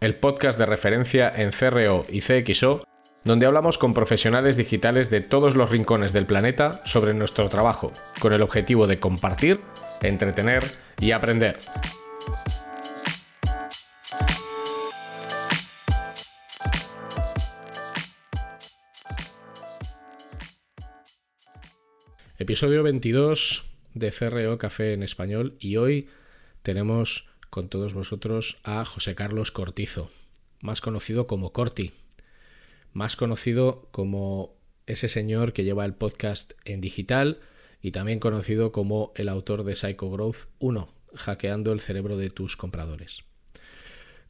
el podcast de referencia en CRO y CXO, donde hablamos con profesionales digitales de todos los rincones del planeta sobre nuestro trabajo, con el objetivo de compartir, entretener y aprender. Episodio 22 de CRO Café en español y hoy tenemos con todos vosotros a José Carlos Cortizo, más conocido como Corti, más conocido como ese señor que lleva el podcast en digital y también conocido como el autor de Psycho Growth 1, hackeando el cerebro de tus compradores.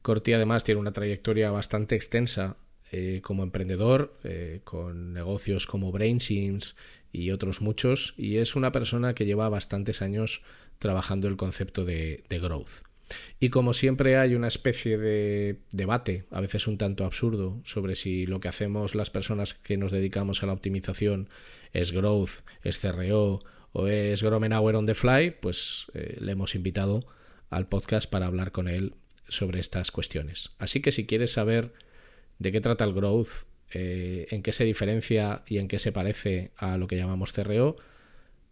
Corti además tiene una trayectoria bastante extensa eh, como emprendedor, eh, con negocios como BrainSims y otros muchos, y es una persona que lleva bastantes años trabajando el concepto de growth. Y como siempre hay una especie de debate, a veces un tanto absurdo, sobre si lo que hacemos las personas que nos dedicamos a la optimización es growth, es CRO o es Gromenauer on the fly, pues eh, le hemos invitado al podcast para hablar con él sobre estas cuestiones. Así que si quieres saber de qué trata el growth, eh, en qué se diferencia y en qué se parece a lo que llamamos CRO,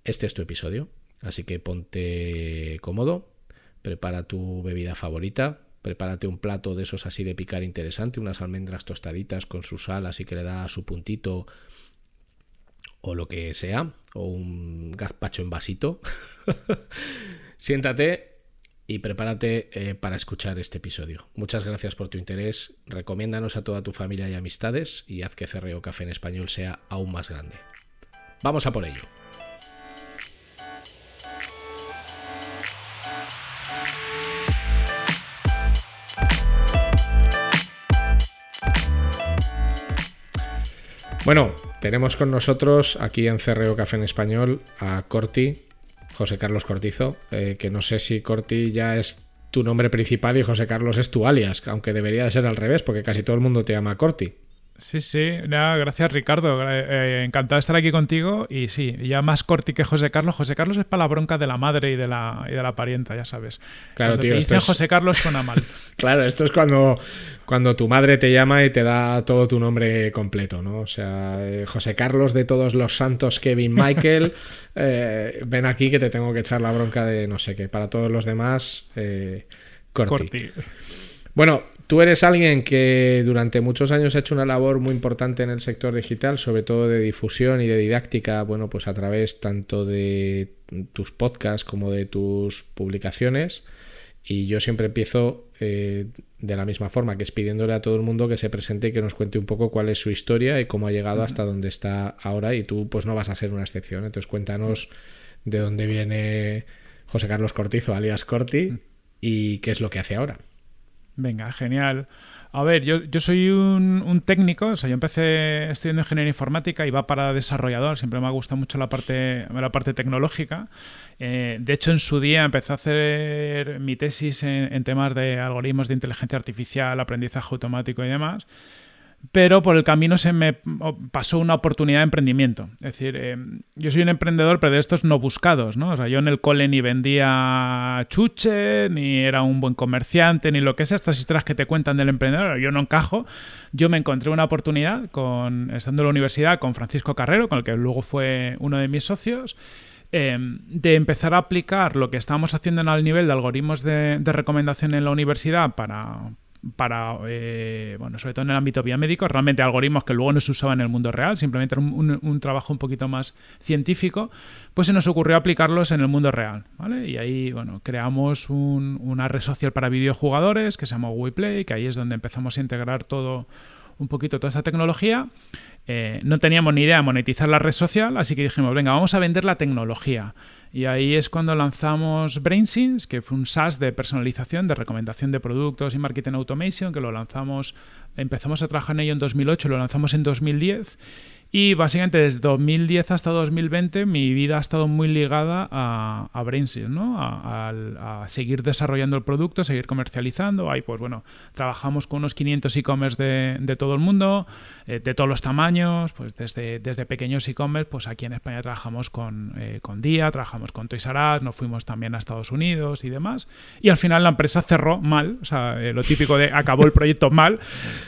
este es tu episodio. Así que ponte cómodo, prepara tu bebida favorita, prepárate un plato de esos así de picar interesante, unas almendras tostaditas con su sal así que le da su puntito o lo que sea, o un gazpacho en vasito. Siéntate y prepárate eh, para escuchar este episodio. Muchas gracias por tu interés, recomiéndanos a toda tu familia y amistades y haz que Cerreo Café en Español sea aún más grande. Vamos a por ello. Bueno, tenemos con nosotros aquí en Cerreo Café en Español a Corti, José Carlos Cortizo, eh, que no sé si Corti ya es tu nombre principal y José Carlos es tu alias, aunque debería de ser al revés, porque casi todo el mundo te llama Corti. Sí, sí, gracias Ricardo, eh, encantado de estar aquí contigo y sí, ya más corti que José Carlos, José Carlos es para la bronca de la madre y de la, y de la parienta, ya sabes. Claro, cuando tío, te dicen José Carlos suena mal. claro, esto es cuando, cuando tu madre te llama y te da todo tu nombre completo, ¿no? O sea, eh, José Carlos de todos los santos, Kevin Michael, eh, ven aquí que te tengo que echar la bronca de no sé qué, para todos los demás, corti. corti. Bueno, tú eres alguien que durante muchos años ha hecho una labor muy importante en el sector digital, sobre todo de difusión y de didáctica, bueno, pues a través tanto de tus podcasts como de tus publicaciones. Y yo siempre empiezo eh, de la misma forma, que es pidiéndole a todo el mundo que se presente y que nos cuente un poco cuál es su historia y cómo ha llegado hasta donde está ahora. Y tú, pues no vas a ser una excepción. Entonces, cuéntanos de dónde viene José Carlos Cortizo, alias Corti, y qué es lo que hace ahora. Venga, genial. A ver, yo, yo soy un, técnico, o sea, yo empecé estudiando ingeniería informática y va para desarrollador, siempre me ha gustado mucho la parte, la parte tecnológica. Eh, de hecho, en su día empecé a hacer mi tesis en, en temas de algoritmos de inteligencia artificial, aprendizaje automático y demás pero por el camino se me pasó una oportunidad de emprendimiento. Es decir, eh, yo soy un emprendedor, pero de estos no buscados, ¿no? O sea, yo en el cole ni vendía chuche, ni era un buen comerciante, ni lo que sea, estas historias que te cuentan del emprendedor, yo no encajo. Yo me encontré una oportunidad, con, estando en la universidad, con Francisco Carrero, con el que luego fue uno de mis socios, eh, de empezar a aplicar lo que estábamos haciendo en el nivel de algoritmos de recomendación en la universidad para para, eh, bueno, sobre todo en el ámbito biomédico, realmente algoritmos que luego no se usaban en el mundo real, simplemente era un, trabajo un poquito más científico, pues se nos ocurrió aplicarlos en el mundo real, ¿vale? Y ahí, bueno, creamos una red social para videojugadores que se llama WePlay, que ahí es donde empezamos a integrar todo, un poquito toda esta tecnología. Eh, no teníamos ni idea de monetizar la red social, así que dijimos, venga, vamos a vender la tecnología. Y ahí es cuando lanzamos BrainSense, que fue un SaaS de personalización, de recomendación de productos y marketing automation, que lo lanzamos empezamos a trabajar en ello en 2008, lo lanzamos en 2010 y básicamente desde 2010 hasta 2020 mi vida ha estado muy ligada a, a ¿no? A, seguir desarrollando el producto, seguir comercializando. Ahí, pues bueno, trabajamos con unos 500 e-commerce de, todo el mundo, eh, de todos los tamaños, pues desde, desde pequeños e-commerce, pues aquí en España trabajamos con, eh, con Día, trabajamos con Toys R Us, nos fuimos también a Estados Unidos y demás. Y al final la empresa cerró mal, o sea, eh, lo típico de acabó el proyecto mal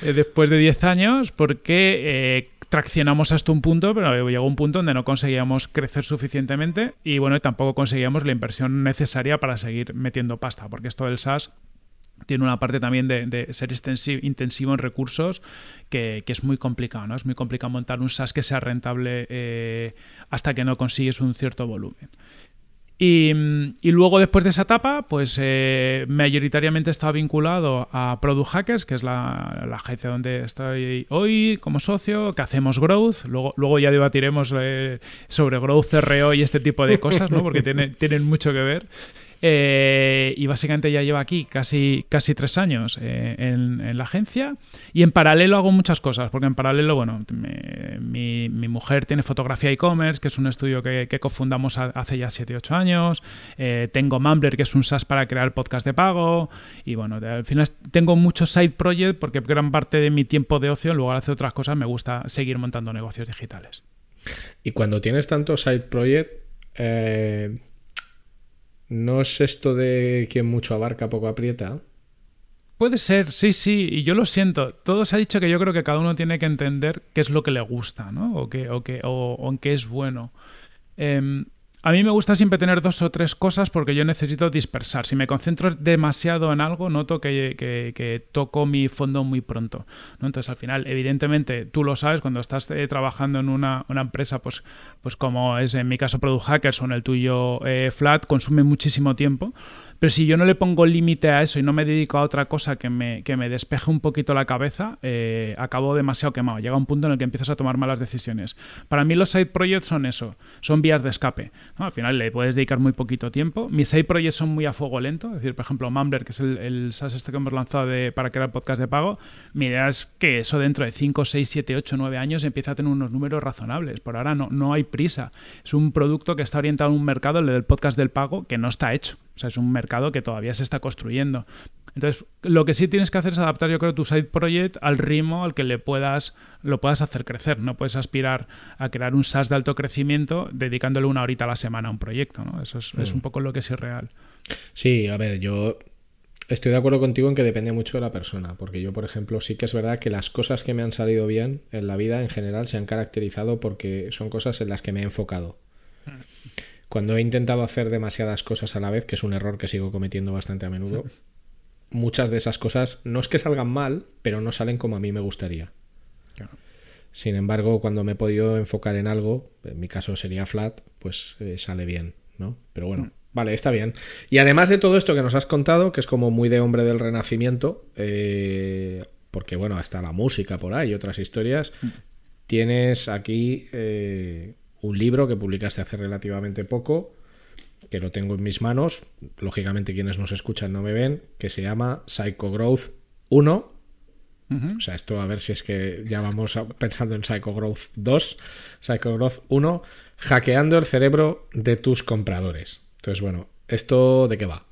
después de 10 años porque traccionamos hasta un punto, pero llegó un punto donde no conseguíamos crecer suficientemente y bueno, tampoco conseguíamos la inversión necesaria para seguir metiendo pasta, porque esto del SaaS tiene una parte también de, ser intensivo en recursos que, es muy complicado, ¿no? Es muy complicado montar un SaaS que sea rentable eh, hasta que no consigues un cierto volumen. Y, luego, después de esa etapa, pues eh, mayoritariamente estaba vinculado a Product Hackers, que es la, agencia donde estoy hoy como socio, que hacemos growth. Luego, luego ya debatiremos eh, sobre growth, RO y este tipo de cosas, ¿no? porque tiene, tienen mucho que ver. Eh, y básicamente ya lleva aquí casi, casi tres años eh, en, la agencia. Y en paralelo hago muchas cosas, porque en paralelo, bueno, mi, mujer tiene fotografía e-commerce, que es un estudio que, cofundamos hace ya 7-8 años. Eh, tengo Mumbler, que es un SaaS para crear podcast de pago. Y bueno, al final tengo muchos side projects porque gran parte de mi tiempo de ocio, en lugar de hacer otras cosas, me gusta seguir montando negocios digitales. Y cuando tienes tantos side projects, ¿No es esto de quien mucho abarca, poco aprieta? Puede ser, sí, sí, y yo lo siento. Todo se ha dicho que yo creo que cada uno tiene que entender qué es lo que le gusta, ¿no? O, que, o, que, o, en qué es bueno. Em, a mí me gusta siempre tener dos o tres cosas porque yo necesito dispersar. Si me concentro demasiado en algo, noto que, toco mi fondo muy pronto. ¿no? Entonces, al final, evidentemente, tú lo sabes, cuando estás eh, trabajando en una, empresa, pues, pues como es en mi caso Product Hackers o en el tuyo eh, Flat, consume muchísimo tiempo. Pero si yo no le pongo límite a eso y no me dedico a otra cosa que me, que me despeje un poquito la cabeza, eh, acabo demasiado quemado. Llega un punto en el que empiezas a tomar malas decisiones. Para mí los side projects son eso, son vías de escape. Al final le puedes dedicar muy poquito tiempo. Mis side projects son muy a fuego lento. Es decir, por ejemplo, Mumbler, que es el, el SaaS este que hemos lanzado para crear podcast de pago, mi idea es que eso dentro de 5, 6, 7, 8, 9 años empiece a tener unos números razonables. Por ahora no, no hay prisa. Es un producto que está orientado a un mercado, el del podcast del pago, que no está hecho. O sea, es un mercado que todavía se está construyendo. Entonces, lo que sí tienes que hacer es adaptar, yo creo, tu side project al ritmo al que le puedas, lo puedas hacer crecer. No puedes aspirar a crear un SaaS de alto crecimiento dedicándole una horita a la semana a un proyecto, ¿no? Eso es, es mm. un poco lo que es irreal. Sí, a ver, yo estoy de acuerdo contigo en que depende mucho de la persona, porque yo, por ejemplo, sí que es verdad que las cosas que me han salido bien en la vida en general se han caracterizado porque son cosas en las que me he enfocado. Cuando he intentado hacer demasiadas cosas a la vez, que es un error que sigo cometiendo bastante a menudo, muchas de esas cosas no es que salgan mal, pero no salen como a mí me gustaría. Sin embargo, cuando me he podido enfocar en algo, en mi caso sería flat, pues eh, sale bien, ¿no? Pero bueno, mm. vale, está bien. Y además de todo esto que nos has contado, que es como muy de hombre del renacimiento, eh, porque bueno, hasta la música por ahí y otras historias, mm. tienes aquí eh, un libro que publicaste hace relativamente poco, que lo tengo en mis manos, lógicamente quienes nos escuchan no me ven, que se llama Psycho Growth 1. O sea, esto a ver si es que ya vamos pensando en Psycho Growth 2, Psycho Growth 1, hackeando el cerebro de tus compradores. Entonces, bueno, ¿esto de qué va?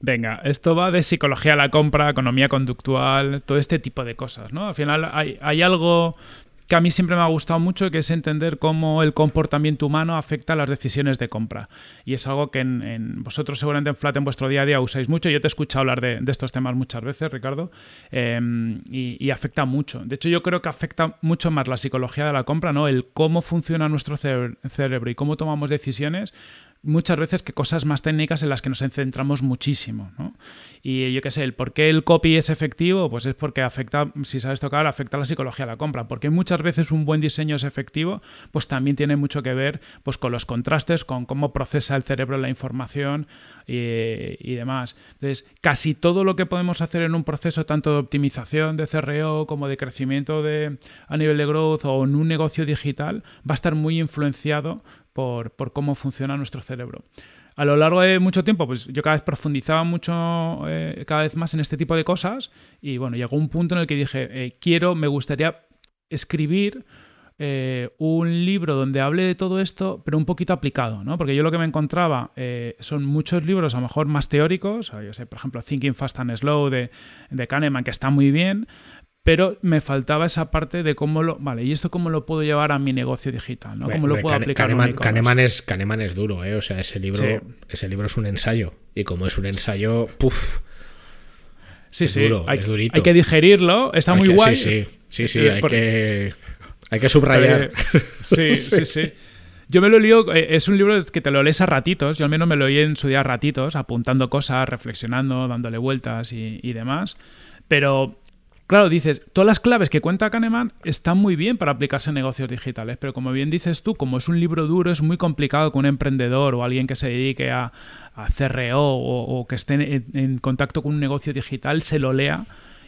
Venga, esto va de psicología a la compra, economía conductual, todo este tipo de cosas, ¿no? Al final hay, hay algo que a mí siempre me ha gustado mucho, que es entender cómo el comportamiento humano afecta a las decisiones de compra. Y es algo que en, vosotros seguramente en Flat en vuestro día a día usáis mucho. Yo te he escuchado hablar de, estos temas muchas veces, Ricardo, em, y, afecta mucho. De hecho, yo creo que afecta mucho más la psicología de la compra, ¿no? El cómo funciona nuestro cerebro y cómo tomamos decisiones muchas veces que cosas más técnicas en las que nos centramos muchísimo. ¿no? Y yo qué sé, el por qué el copy es efectivo, pues es porque afecta, si sabes tocar, afecta a la psicología de la compra. Porque muchas veces un buen diseño es efectivo, pues también tiene mucho que ver pues, con los contrastes, con cómo procesa el cerebro la información y, demás. Entonces, casi todo lo que podemos hacer en un proceso tanto de optimización de CRO como de crecimiento de, a nivel de growth o en un negocio digital va a estar muy influenciado por, cómo funciona nuestro cerebro. a lo largo de mucho tiempo, pues yo cada vez profundizaba mucho, eh, cada vez más en este tipo de cosas y bueno, llegó un punto en el que dije, eh, quiero, me gustaría escribir eh, un libro donde hable de todo esto, pero un poquito aplicado, ¿no? Porque yo lo que me encontraba son muchos libros a lo mejor más teóricos, yo sé, por ejemplo, Thinking Fast and Slow de, de Kahneman, que está muy bien, pero me faltaba esa parte de cómo lo. Vale, ¿y esto cómo lo puedo llevar a mi negocio digital? ¿no? ¿Cómo lo puedo aplicar Kahneman, es, Kahneman es duro, ¿eh? O sea, ese libro, ese libro es un ensayo. Y como es un ensayo, ¡puf! Sí, sí. hay, es durito. Hay que digerirlo, está muy guay. Sí, sí, sí, sí, hay, que, hay que subrayar. Sí, sí, sí. Yo me lo lío, eh, es un libro que te lo lees a ratitos, yo al menos me lo leí en su día a ratitos, apuntando cosas, reflexionando, dándole vueltas y, y demás. Pero Claro, dices, todas las claves que cuenta Kahneman están muy bien para aplicarse en negocios digitales, pero como bien dices tú, como es un libro duro, es muy complicado que un emprendedor o alguien que se dedique a, a CRO o, que esté en, contacto con un negocio digital se lo lea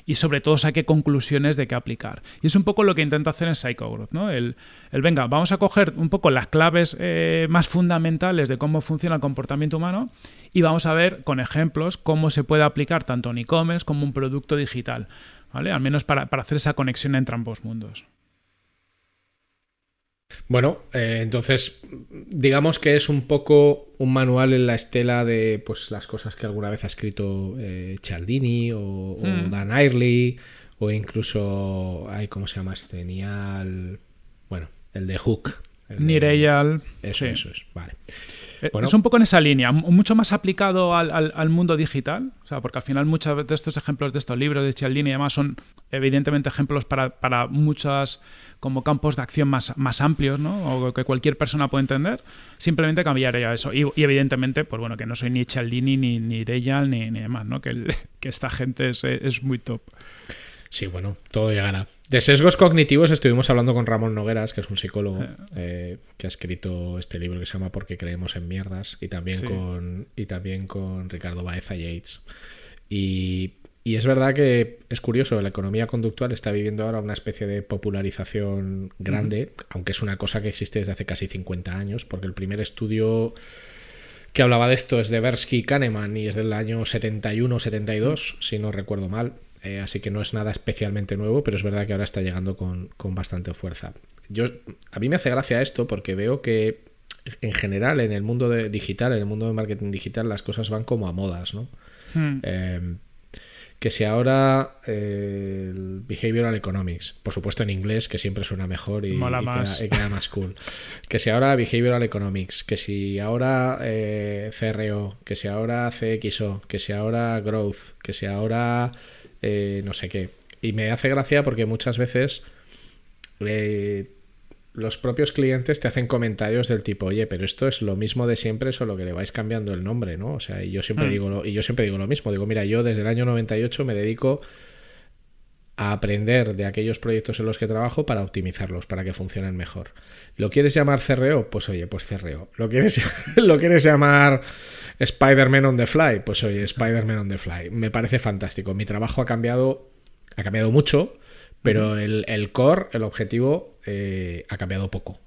y sobre todo saque conclusiones de qué aplicar. Y es un poco lo que intento hacer en Psychogrowth, ¿no? El, el venga, vamos a coger un poco las claves eh, más fundamentales de cómo funciona el comportamiento humano y vamos a ver con ejemplos cómo se puede aplicar tanto en e-commerce como un producto digital. Al menos para, hacer esa conexión entre ambos mundos. Bueno, eh, entonces digamos que es un poco un manual en la estela de pues las cosas que alguna vez ha escrito eh, Cialdini o, hmm. Dan Airley o incluso ay, ¿cómo se llama este? Nial bueno, el de Hook. Nireyal. Eso, eso es, vale. Eh, es un poco en esa línea, mucho más aplicado al, mundo digital, o sea, porque al final muchos de estos ejemplos de estos libros de Cialdini y demás son evidentemente ejemplos para, para muchas como campos de acción más, más amplios, ¿no? O que cualquier persona puede entender, simplemente cambiaría eso. Y, evidentemente, pues bueno, que no soy ni Cialdini, ni, ni Deyal, ni, ni demás, ¿no? Que, que esta gente es, es muy top. Sí, bueno, todo llegará. De sesgos cognitivos estuvimos hablando con Ramón Nogueras, que es un psicólogo eh. Eh, que ha escrito este libro que se llama Porque creemos en mierdas, y también, con, y también con Ricardo Baeza Yates. Y, y, es verdad que es curioso, la economía conductual está viviendo ahora una especie de popularización grande, aunque es una cosa que existe desde hace casi 50 años, porque el primer estudio que hablaba de esto es de Bersky Kahneman y es del año 71-72, si no recuerdo mal. Eh, así que no es nada especialmente nuevo, pero es verdad que ahora está llegando con, bastante fuerza. Yo, a mí me hace gracia esto porque veo que en general en el mundo de digital, en el mundo de marketing digital, las cosas van como a modas, ¿no? Hmm. Em, que si ahora eh, el behavioral economics, por supuesto en inglés, que siempre suena mejor y, Queda, más cool. que si ahora behavioral economics, que si ahora eh, CRO, que si ahora CXO, que si ahora growth, que si ahora eh, no sé qué. Y me hace gracia porque muchas veces eh, los propios clientes te hacen comentarios del tipo, oye, pero esto es lo mismo de siempre, solo que le vais cambiando el nombre, ¿no? O sea, y yo siempre, hmm. digo, lo, y yo siempre digo lo mismo. Digo, mira, yo desde el año 98 me dedico a aprender de aquellos proyectos en los que trabajo para optimizarlos, para que funcionen mejor. ¿Lo quieres llamar CRO? Pues oye, pues CRO. ¿Lo quieres, ¿lo quieres llamar Spider-Man on the Fly? Pues oye, Spider-Man on the Fly. Me parece fantástico. Mi trabajo ha cambiado, ha cambiado mucho, pero el, core, el objetivo, eh, ha cambiado poco.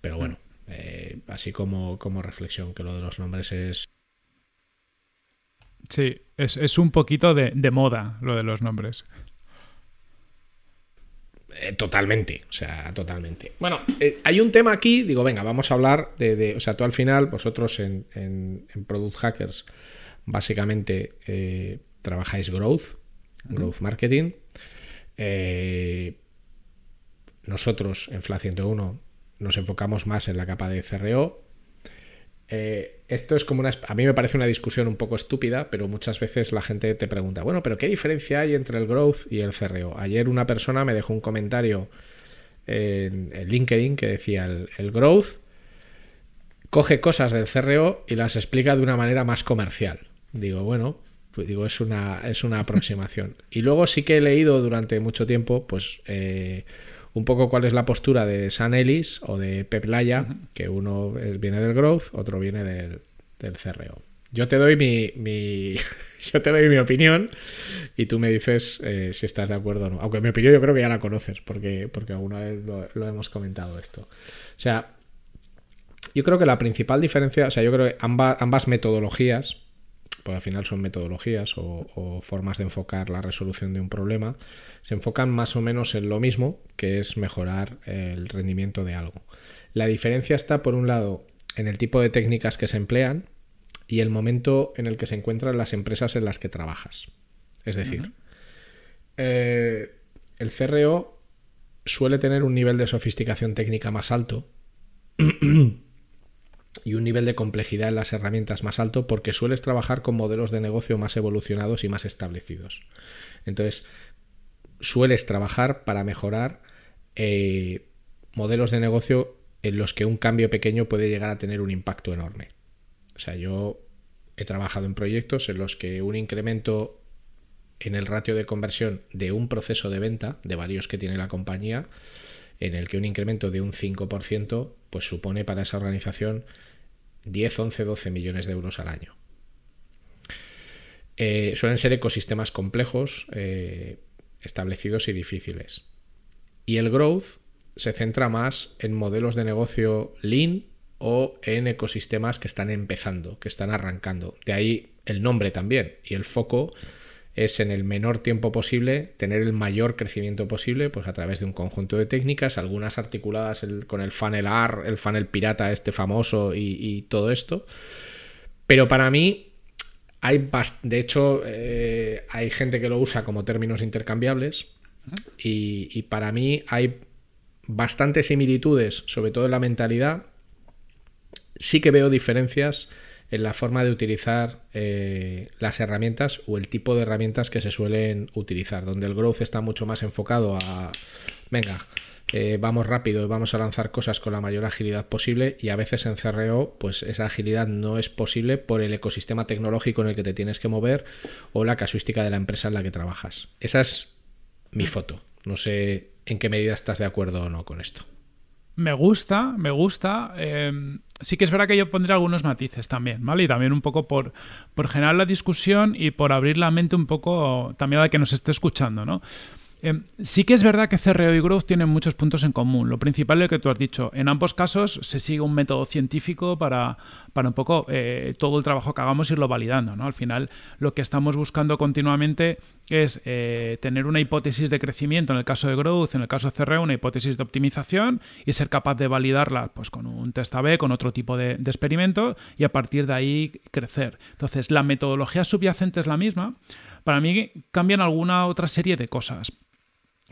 Pero bueno, eh, así como, como reflexión, que lo de los nombres es... Sí, es, un poquito de, de moda lo de los nombres. Eh, totalmente, o sea, totalmente. Bueno, eh, hay un tema aquí, digo, venga, vamos a hablar de, o sea, tú al final, vosotros en, en, Product Hackers, básicamente eh, trabajáis growth, growth marketing. nosotros en FLA 101 nos enfocamos más en la capa de CRO, eh, esto es como una... A mí me parece una discusión un poco estúpida, pero muchas veces la gente te pregunta, bueno, pero ¿qué diferencia hay entre el growth y el CRO? Ayer una persona me dejó un comentario en, LinkedIn que decía, el, growth coge cosas del CRO y las explica de una manera más comercial. Digo, bueno, pues digo, es una, es una aproximación. Y luego sí que he leído durante mucho tiempo, pues... Eh, un poco cuál es la postura de San Ellis o de Pep Laya, que uno viene del growth, otro viene del, del CRO. Yo te doy mi, yo te doy mi opinión y tú me dices eh, si estás de acuerdo o no. Aunque mi opinión yo creo que ya la conoces porque, porque alguna vez lo, hemos comentado esto. O sea, Yo creo que la principal diferencia, o sea, yo creo que ambas, ambas metodologías, porque al final son metodologías o, formas de enfocar la resolución de un problema, se enfocan más o menos en lo mismo, que es mejorar el rendimiento de algo. La diferencia está, por un lado, en el tipo de técnicas que se emplean y el momento en el que se encuentran las empresas en las que trabajas. Es decir, eh, el CRO suele tener un nivel de sofisticación técnica más alto y un nivel de complejidad en las herramientas más alto porque sueles trabajar con modelos de negocio más evolucionados y más establecidos. Entonces, sueles trabajar para mejorar eh, modelos de negocio en los que un cambio pequeño puede llegar a tener un impacto enorme. O sea, yo he trabajado en proyectos en los que un incremento en el ratio de conversión de un proceso de venta, de varios que tiene la compañía, en el que un incremento de un 5% pues supone para esa organización 10, 11, 12 millones de euros al año. Eh, suelen ser ecosistemas complejos, eh, establecidos y difíciles. Y el growth se centra más en modelos de negocio lean o en ecosistemas que están empezando, que están arrancando. De ahí el nombre también y el foco es en el menor tiempo posible tener el mayor crecimiento posible pues a través de un conjunto de técnicas, algunas articuladas con el funnel R, el funnel pirata este famoso y, todo esto. Pero para mí hay, de hecho, eh, hay gente que lo usa como términos intercambiables y, y para mí hay bastantes similitudes, sobre todo en la mentalidad. Sí que veo diferencias en la forma de utilizar eh, las herramientas o el tipo de herramientas que se suelen utilizar, donde el growth está mucho más enfocado a, venga, eh, vamos rápido y vamos a lanzar cosas con la mayor agilidad posible y a veces en CRO pues esa agilidad no es posible por el ecosistema tecnológico en el que te tienes que mover o la casuística de la empresa en la que trabajas. Esa es mi foto. No sé en qué medida estás de acuerdo o no con esto. Me gusta, me gusta. Em, sí que es verdad que yo pondré algunos matices también, ¿vale? Y también un poco por, por generar la discusión y por abrir la mente un poco también a la que nos esté escuchando, ¿no? Em, sí que es verdad que CRO y Growth tienen muchos puntos en común. Lo principal es lo que tú has dicho. En ambos casos se sigue un método científico para, para un poco eh, todo el trabajo que hagamos irlo validando. ¿no? Al final lo que estamos buscando continuamente es eh, tener una hipótesis de crecimiento en el caso de Growth, en el caso de CRO una hipótesis de optimización y ser capaz de validarla pues, con un test A-B, con otro tipo de, de experimento y a partir de ahí crecer. Entonces la metodología subyacente es la misma. Para mí cambian alguna otra serie de cosas.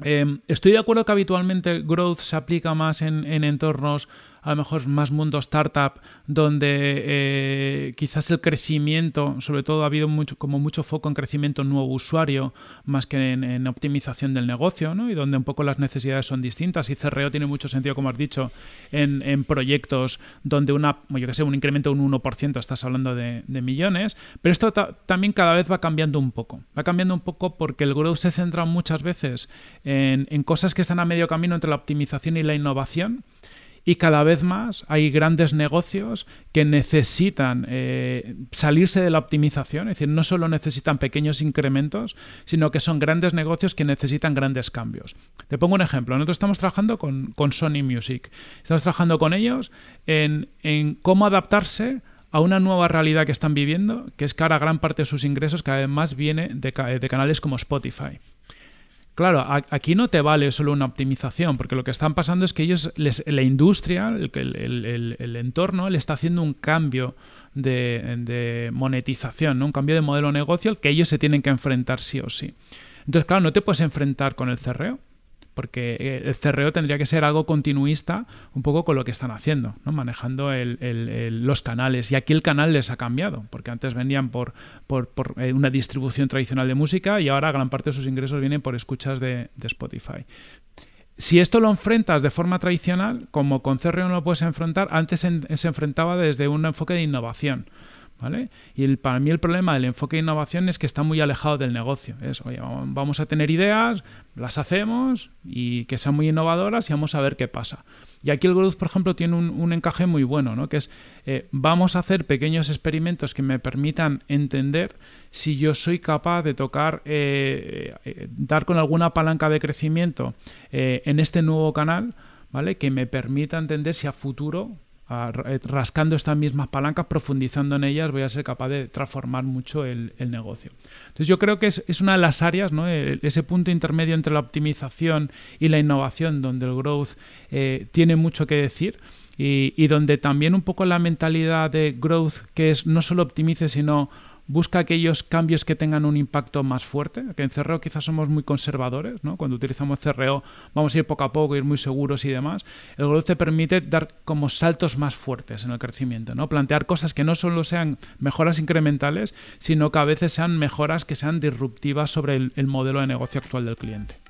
Em, estoy de acuerdo que habitualmente growth se aplica más en, en entornos a lo mejor más mundo startup, donde eh, quizás el crecimiento, sobre todo ha habido mucho, como mucho foco en crecimiento nuevo usuario, más que en, optimización del negocio, ¿no? y donde un poco las necesidades son distintas. Y CREO tiene mucho sentido, como has dicho, en, proyectos donde una, yo que sé, un incremento de un 1%, estás hablando de, millones, pero esto también cada vez va cambiando un poco. Va cambiando un poco porque el growth se centra muchas veces en, en cosas que están a medio camino entre la optimización y la innovación y cada vez más hay grandes negocios que necesitan eh, salirse de la optimización, es decir, no solo necesitan pequeños incrementos, sino que son grandes negocios que necesitan grandes cambios. Te pongo un ejemplo, nosotros estamos trabajando con, Sony Music, estamos trabajando con ellos en, cómo adaptarse a una nueva realidad que están viviendo, que es que ahora gran parte de sus ingresos cada vez más viene de, de canales como Spotify. Claro, aquí no te vale solo una optimización, porque lo que están pasando es que ellos, la industria, el, entorno, le está haciendo un cambio de, monetización, un cambio de modelo de negocio al que ellos se tienen que enfrentar sí o sí. Entonces, claro, no te puedes enfrentar con el cerreo porque eh, el CRO tendría que ser algo continuista un poco con lo que están haciendo, ¿no? manejando los canales. Y aquí el canal les ha cambiado, porque antes vendían por, por, eh, una distribución tradicional de música y ahora gran parte de sus ingresos vienen por escuchas de, Spotify. Si esto lo enfrentas de forma tradicional, como con CRO no lo puedes enfrentar, antes se enfrentaba desde un enfoque de innovación. Y el, para mí el problema del enfoque de innovación es que está muy alejado del negocio. Es, oye, vamos a tener ideas, las hacemos y que sean muy innovadoras y vamos a ver qué pasa. Y aquí el Growth, por ejemplo, tiene un, encaje muy bueno, ¿no? Que es, eh, vamos a hacer pequeños experimentos que me permitan entender si yo soy capaz de tocar, eh, eh, dar con alguna palanca de crecimiento en este nuevo canal, ¿vale? Que me permita entender si a futuro rascando estas mismas palancas, profundizando en ellas, voy a ser capaz de transformar mucho el, negocio. Entonces yo creo que es, una de las áreas, ¿no? ese punto intermedio entre la optimización y la innovación, donde el growth eh, tiene mucho que decir. Y, y donde también un poco la mentalidad de growth, que es no solo optimice, sino busca aquellos cambios que tengan un impacto más fuerte, que en CRO quizás somos muy conservadores, ¿no? Cuando utilizamos CRO vamos a ir poco a poco, ir muy seguros y demás. El growth te permite dar como saltos más fuertes en el crecimiento, ¿no? Plantear cosas que no solo sean mejoras incrementales, sino que a veces sean mejoras que sean disruptivas sobre el modelo de negocio actual del cliente.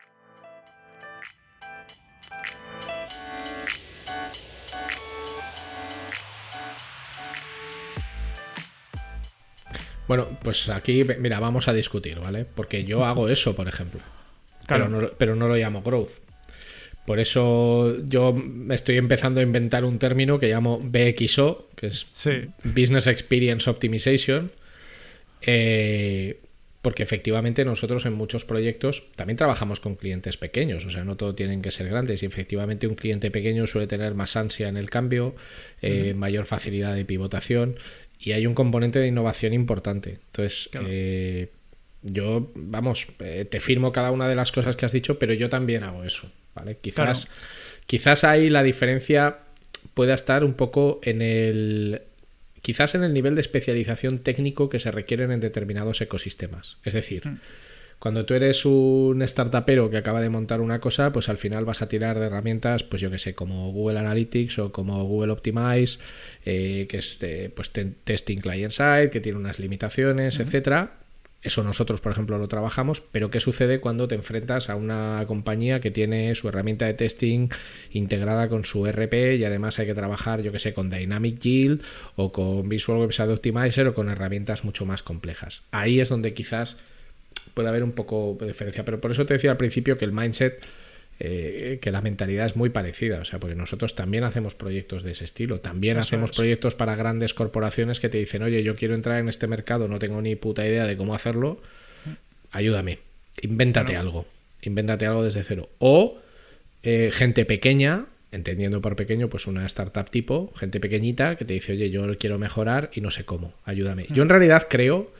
Bueno, pues aquí, mira, vamos a discutir, ¿vale? Porque yo hago eso, por ejemplo. Pero, no, pero no lo llamo growth. Por eso yo estoy empezando a inventar un término que llamo BXO, que es Business Experience Optimization. Eh, porque efectivamente nosotros en muchos proyectos también trabajamos con clientes pequeños, o sea, no todo tienen que ser grandes y efectivamente un cliente pequeño suele tener más ansia en el cambio, eh, mayor facilidad de pivotación y hay un componente de innovación importante. Entonces, eh, yo, vamos, eh, te firmo cada una de las cosas que has dicho, pero yo también hago eso, ¿vale? Quizás, quizás ahí la diferencia pueda estar un poco en el quizás en el nivel de especialización técnico que se requieren en determinados ecosistemas. Es decir, mm. Cuando tú eres un startupero que acaba de montar una cosa, pues al final vas a tirar de herramientas, pues yo que sé, como Google Analytics o como Google Optimize, eh, que es pues testing client side, que tiene unas limitaciones, etcétera. Eso nosotros, por ejemplo, lo trabajamos, pero ¿qué sucede cuando te enfrentas a una compañía que tiene su herramienta de testing integrada con su RP y además hay que trabajar, yo que sé, con Dynamic Yield o con Visual Website Optimizer o con herramientas mucho más complejas? Ahí es donde quizás puede haber un poco de diferencia. Pero por eso te decía al principio que el mindset, eh, que la mentalidad es muy parecida. O sea, porque nosotros también hacemos proyectos de ese estilo. También hacemos proyectos para grandes corporaciones que te dicen, oye, yo quiero entrar en este mercado, no tengo ni puta idea de cómo hacerlo. Ayúdame. Invéntate algo. Invéntate algo desde cero. O eh, gente pequeña, entendiendo por pequeño, pues una startup tipo, gente pequeñita que te dice, oye, yo quiero mejorar y no sé cómo, ayúdame. Yo en realidad creo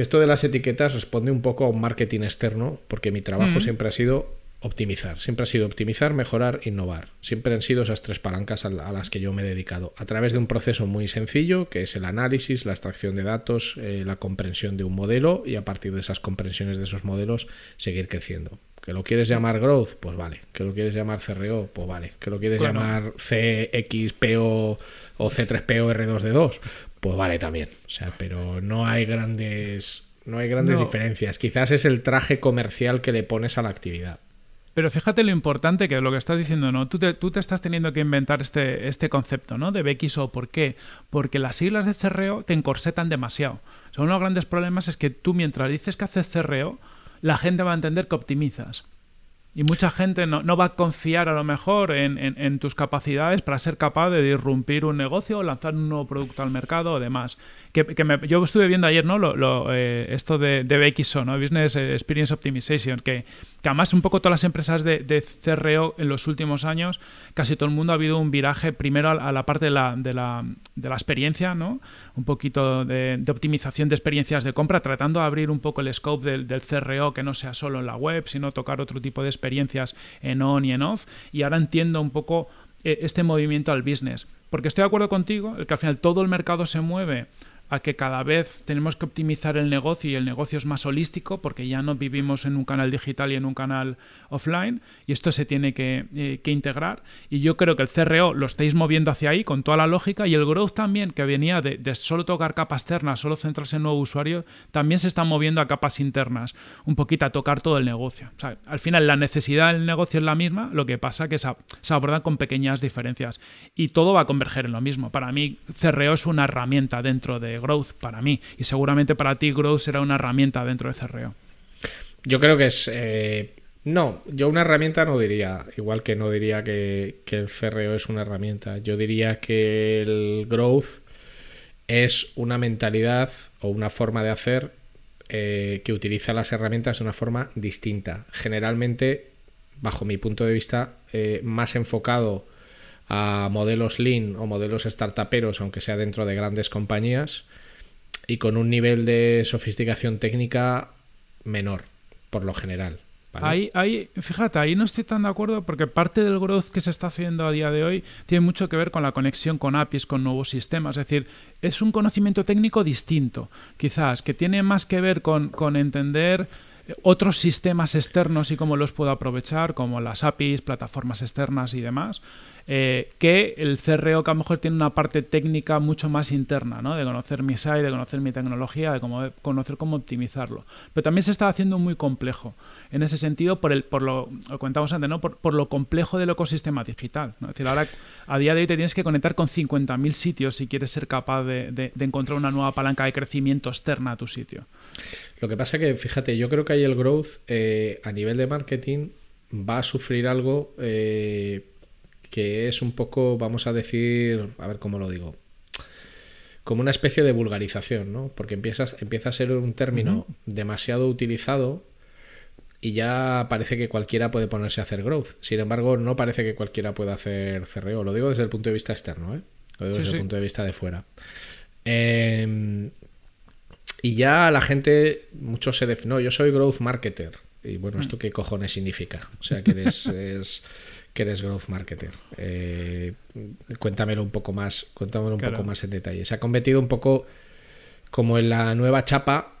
que esto de las etiquetas responde un poco a un marketing externo, porque mi trabajo siempre ha sido optimizar, siempre ha sido optimizar, mejorar, innovar. Siempre han sido esas tres palancas a las que yo me he dedicado, a través de un proceso muy sencillo, que es el análisis, la extracción de datos, eh, la comprensión de un modelo y a partir de esas comprensiones de esos modelos seguir creciendo. ¿Que lo quieres llamar growth? Pues vale. ¿Que lo quieres llamar CRO? Pues vale. ¿Que lo quieres llamar CXPO o C3PO R2D2? Pues vale también. O sea, pero no hay grandes, no hay grandes diferencias. Quizás es el traje comercial que le pones a la actividad. Pero fíjate lo importante que lo que estás diciendo, ¿no? Tú te, tú te estás teniendo que inventar este, este concepto, ¿no? De BXO. ¿Por qué? Porque las siglas de CRO te encorsetan demasiado. uno de los grandes problemas es que tú mientras dices que haces CRO, la gente va a entender que optimizas. Y mucha gente no, va a confiar a lo mejor en, tus capacidades para ser capaz de disrumpir un negocio o lanzar un nuevo producto al mercado o demás. Que, yo estuve viendo ayer ¿no? Lo, eh, esto de, de BXO, ¿no? Business Experience Optimization, que, que además un poco todas las empresas de, de, CRO en los últimos años, casi todo el mundo ha habido un viraje primero a, la parte de la, de la, de la experiencia, ¿no? un poquito de, optimización de experiencias de compra, tratando de abrir un poco el scope del, del CRO que no sea solo en la web, sino tocar otro tipo de experiencias en on y en off. Y ahora entiendo un poco eh, este movimiento al business. porque estoy de acuerdo contigo, que al final todo el mercado se mueve a que cada vez tenemos que optimizar el negocio y el negocio es más holístico porque ya no vivimos en un canal digital y en un canal offline y esto se tiene que, eh, integrar y yo creo que el CRO lo estáis moviendo hacia ahí con toda la lógica y el growth también que venía de, solo tocar capas externas, solo centrarse en nuevo usuario, también se está moviendo a capas internas, un poquito a tocar todo el negocio. al final la necesidad del negocio es la misma, lo que pasa que se, se abordan con pequeñas diferencias y todo va a converger en lo mismo. Para mí CRO es una herramienta dentro de Growth para mí. Y seguramente para ti Growth será una herramienta dentro de CRO. Yo creo que es... Eh, no, yo una herramienta no diría, igual que no diría que, el CRO es una herramienta. Yo diría que el Growth es una mentalidad o una forma de hacer eh, que utiliza las herramientas de una forma distinta. Generalmente, bajo mi punto de vista, eh, más enfocado a modelos lean o modelos startuperos, aunque sea dentro de grandes compañías, y con un nivel de sofisticación técnica menor, por lo general. Ahí, ahí, fíjate, ahí no estoy tan de acuerdo porque parte del growth que se está haciendo a día de hoy tiene mucho que ver con la conexión con APIs, con nuevos sistemas. Es decir, es un conocimiento técnico distinto, quizás, que tiene más que ver con, con entender otros sistemas externos y cómo los puedo aprovechar, como las APIs, plataformas externas y demás, eh, que el CRO que a lo mejor tiene una parte técnica mucho más interna, ¿no? de conocer mi site, de conocer mi tecnología, de conocer cómo optimizarlo. Pero también se está haciendo muy complejo en ese sentido por, el, por lo, lo comentamos antes, ¿no? por, lo complejo del ecosistema digital. Es decir, ahora a día de hoy te tienes que conectar con 50.000 sitios si quieres ser capaz de, encontrar una nueva palanca de crecimiento externa a tu sitio. Lo que pasa que, fíjate, yo creo que ahí el growth eh, a nivel de marketing va a sufrir algo eh, que es un poco, vamos a decir, a ver cómo lo digo, como una especie de vulgarización, ¿no? Porque empiezas, empieza a ser un término demasiado utilizado y ya parece que cualquiera puede ponerse a hacer growth. Sin embargo, no parece que cualquiera pueda hacer CRO. Lo digo desde el punto de vista externo, ¿eh? Lo digo desde el punto de vista de fuera. Em, y ya la gente, muchos se definen, no, yo soy growth marketer. Y bueno, hmm. ¿esto qué cojones significa? O sea, que eres, que eres growth marketer. Eh, cuéntamelo un poco más, cuéntamelo un poco más en detalle. Se ha convertido un poco como en la nueva chapa,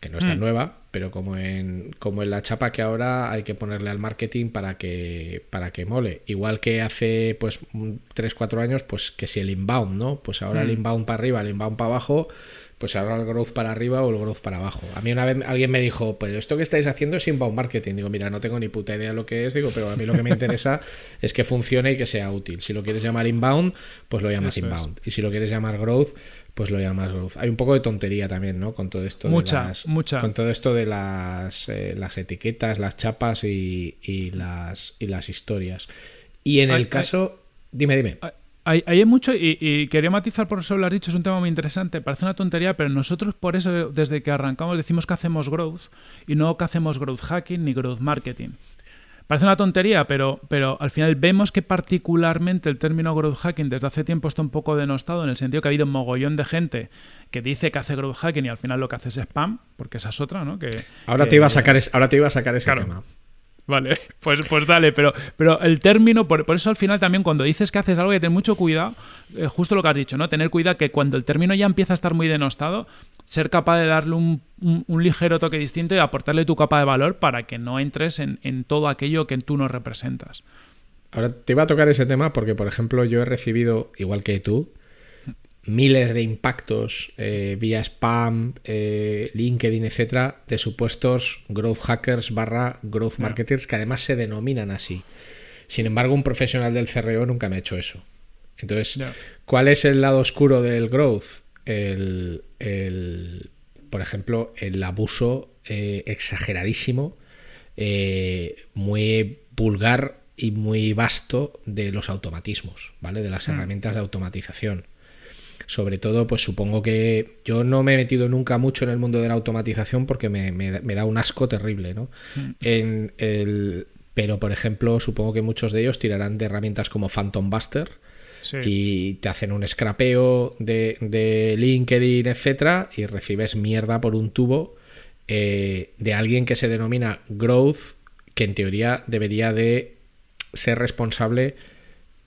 que no es tan hmm. nueva, pero como en, como en la chapa que ahora hay que ponerle al marketing para que, para que mole. Igual que hace pues 3, 4 años, pues que si el inbound, ¿no? Pues ahora el mm. inbound para arriba, el inbound para abajo, pues ahora el growth para arriba o el growth para abajo. A mí una vez alguien me dijo, pues esto que estáis haciendo es inbound marketing. Digo, mira, no tengo ni puta idea lo que es, digo, pero a mí lo que me interesa es que funcione y que sea útil. Si lo quieres llamar inbound, pues lo llamas inbound. Y si lo quieres llamar growth, pues lo llamas growth. Hay un poco de tontería también, ¿no? Con todo esto mucha, de las, mucha. con todo esto de las, eh, las etiquetas, las chapas y, las, y las historias. Y en el caso... dime, dime. Hay, mucho, y, quería matizar por eso lo has dicho, es un tema muy interesante, parece una tontería, pero nosotros por eso desde que arrancamos decimos que hacemos growth y no que hacemos growth hacking ni growth marketing. Parece una tontería, pero, pero al final vemos que particularmente el término growth hacking desde hace tiempo está un poco denostado en el sentido que ha habido un mogollón de gente que dice que hace growth hacking y al final lo que hace es spam, porque esa es otra, ¿no? Que, ahora, te iba a sacar ahora te iba a sacar ese tema. Vale, pues, pues dale, pero, pero el término, por, eso al final también cuando dices que haces algo hay que tener mucho cuidado, eh, justo lo que has dicho, ¿no? Tener cuidado que cuando el término ya empieza a estar muy denostado, ser capaz de darle un, ligero toque distinto y aportarle tu capa de valor para que no entres en, en todo aquello que tú no representas. Ahora te iba a tocar ese tema porque, por ejemplo, yo he recibido, igual que tú, miles de impactos eh, vía spam, eh, LinkedIn, etcétera, de supuestos growth hackers barra growth marketers que además se denominan así. Sin embargo, un profesional del CRO nunca me ha hecho eso. Entonces, ¿cuál es el lado oscuro del growth? El, por ejemplo, el abuso eh, exageradísimo, muy vulgar y muy vasto de los automatismos, ¿vale? De las mm. herramientas de automatización sobre todo, pues supongo que yo no me he metido nunca mucho en el mundo de la automatización porque me, da un asco terrible, ¿no? Mm. En el, pero, por ejemplo, supongo que muchos de ellos tirarán de herramientas como Phantom Buster. y te hacen un scrapeo de, de LinkedIn, etcétera, y recibes mierda por un tubo eh, de alguien que se denomina Growth, que en teoría debería de ser responsable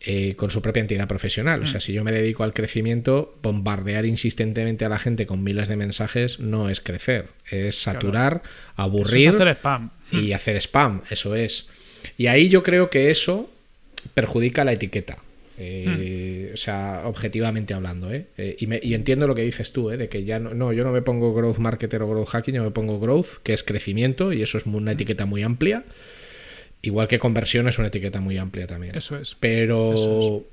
eh, con su propia entidad profesional. O sea, mm. si yo me dedico al crecimiento, bombardear insistentemente a la gente con miles de mensajes no es crecer, es saturar, aburrir hacer spam. y hacer spam, eso es. Y ahí yo creo que eso perjudica la etiqueta. Eh, hmm. O sea, objetivamente hablando, ¿eh? eh y, entiendo lo que dices tú, ¿eh? De que ya no, no, yo no me pongo growth marketer o growth hacking, yo me pongo growth, que es crecimiento, y eso es una etiqueta muy amplia. Igual que conversión es una etiqueta muy amplia también. Eso es. Pero.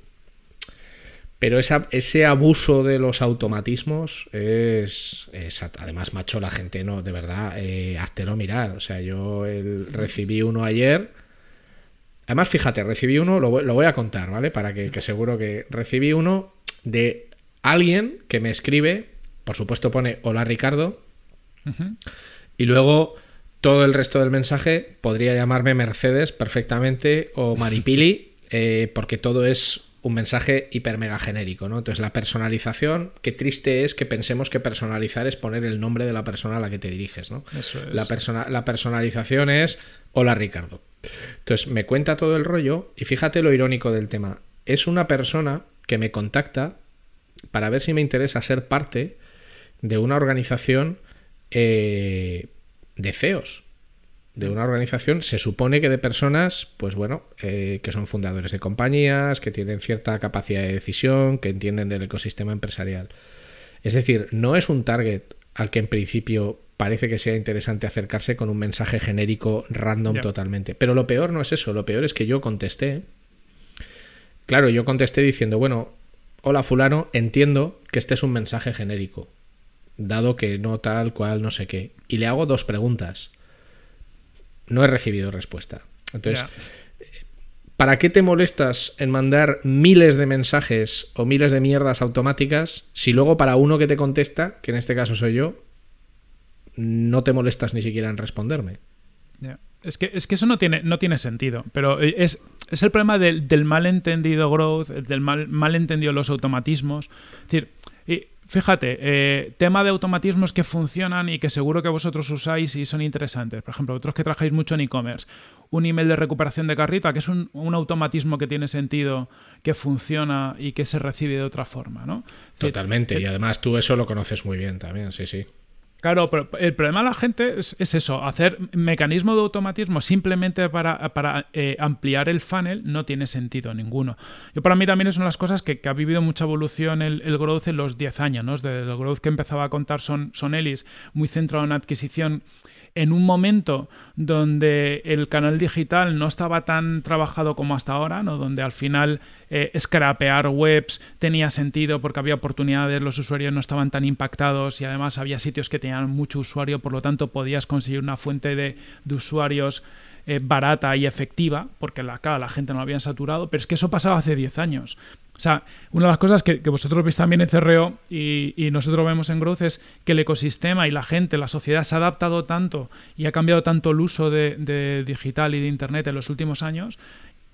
Pero ese abuso de los automatismos es, Además, macho, la gente no, de verdad, eh, mirar. O sea, yo recibí uno ayer Además, fíjate, recibí uno, lo, voy a contar, ¿vale? Para que, seguro que recibí uno de alguien que me escribe, por supuesto pone hola Ricardo, y luego todo el resto del mensaje podría llamarme Mercedes perfectamente o Maripili, eh, porque todo es un mensaje hiper mega genérico, ¿no? Entonces la personalización, qué triste es que pensemos que personalizar es poner el nombre de la persona a la que te diriges, ¿no? Eso es. La, persona, la personalización es hola Ricardo. Entonces me cuenta todo el rollo y fíjate lo irónico del tema. Es una persona que me contacta para ver si me interesa ser parte de una organización eh, de CEOs. De una organización, se supone que de personas, pues bueno, eh, que son fundadores de compañías, que tienen cierta capacidad de decisión, que entienden del ecosistema empresarial. Es decir, no es un target al que en principio parece que sea interesante acercarse con un mensaje genérico random totalmente. Pero lo peor no es eso, lo peor es que yo contesté. Claro, yo contesté diciendo, bueno, hola fulano, entiendo que este es un mensaje genérico, dado que no tal cual, no sé qué. Y le hago dos preguntas. No he recibido respuesta. Entonces, ¿para qué te molestas en mandar miles de mensajes o miles de mierdas automáticas si luego para uno que te contesta, que en este caso soy yo, no te molestas ni siquiera en responderme. Es, que, es que eso no tiene, no tiene sentido, pero eh, es, es el problema del, del malentendido growth, del mal, malentendido los automatismos. Es decir, fíjate, eh, tema de automatismos que funcionan y que seguro que vosotros usáis y son interesantes. Por ejemplo, otros que trabajáis mucho en e-commerce. Un email de recuperación de carrita, que es un, un, automatismo que tiene sentido, que funciona y que se recibe de otra forma, ¿no? Totalmente, y además tú eso lo conoces muy bien también, sí, sí. Claro, pero el problema de la gente es, eso, hacer mecanismo de automatismo simplemente para, para eh, ampliar el funnel no tiene sentido ninguno. Yo para mí también es una de las cosas que, ha vivido mucha evolución el, el, growth en los 10 años, ¿no? Desde el growth que empezaba a contar Son, Son Ellis, muy centrado en adquisición en un momento donde el canal digital no estaba tan trabajado como hasta ahora, ¿no? donde al final eh, scrapear webs tenía sentido porque había oportunidades, los usuarios no estaban tan impactados y además había sitios que tenían mucho usuario, por lo tanto podías conseguir una fuente de, de usuarios eh, barata y efectiva, porque la, la gente no lo habían saturado, pero es que eso pasaba hace 10 años. O sea, una de las cosas que, vosotros veis también en CRO y, y, nosotros vemos en Growth es que el ecosistema y la gente, la sociedad se ha adaptado tanto y ha cambiado tanto el uso de, de digital y de Internet en los últimos años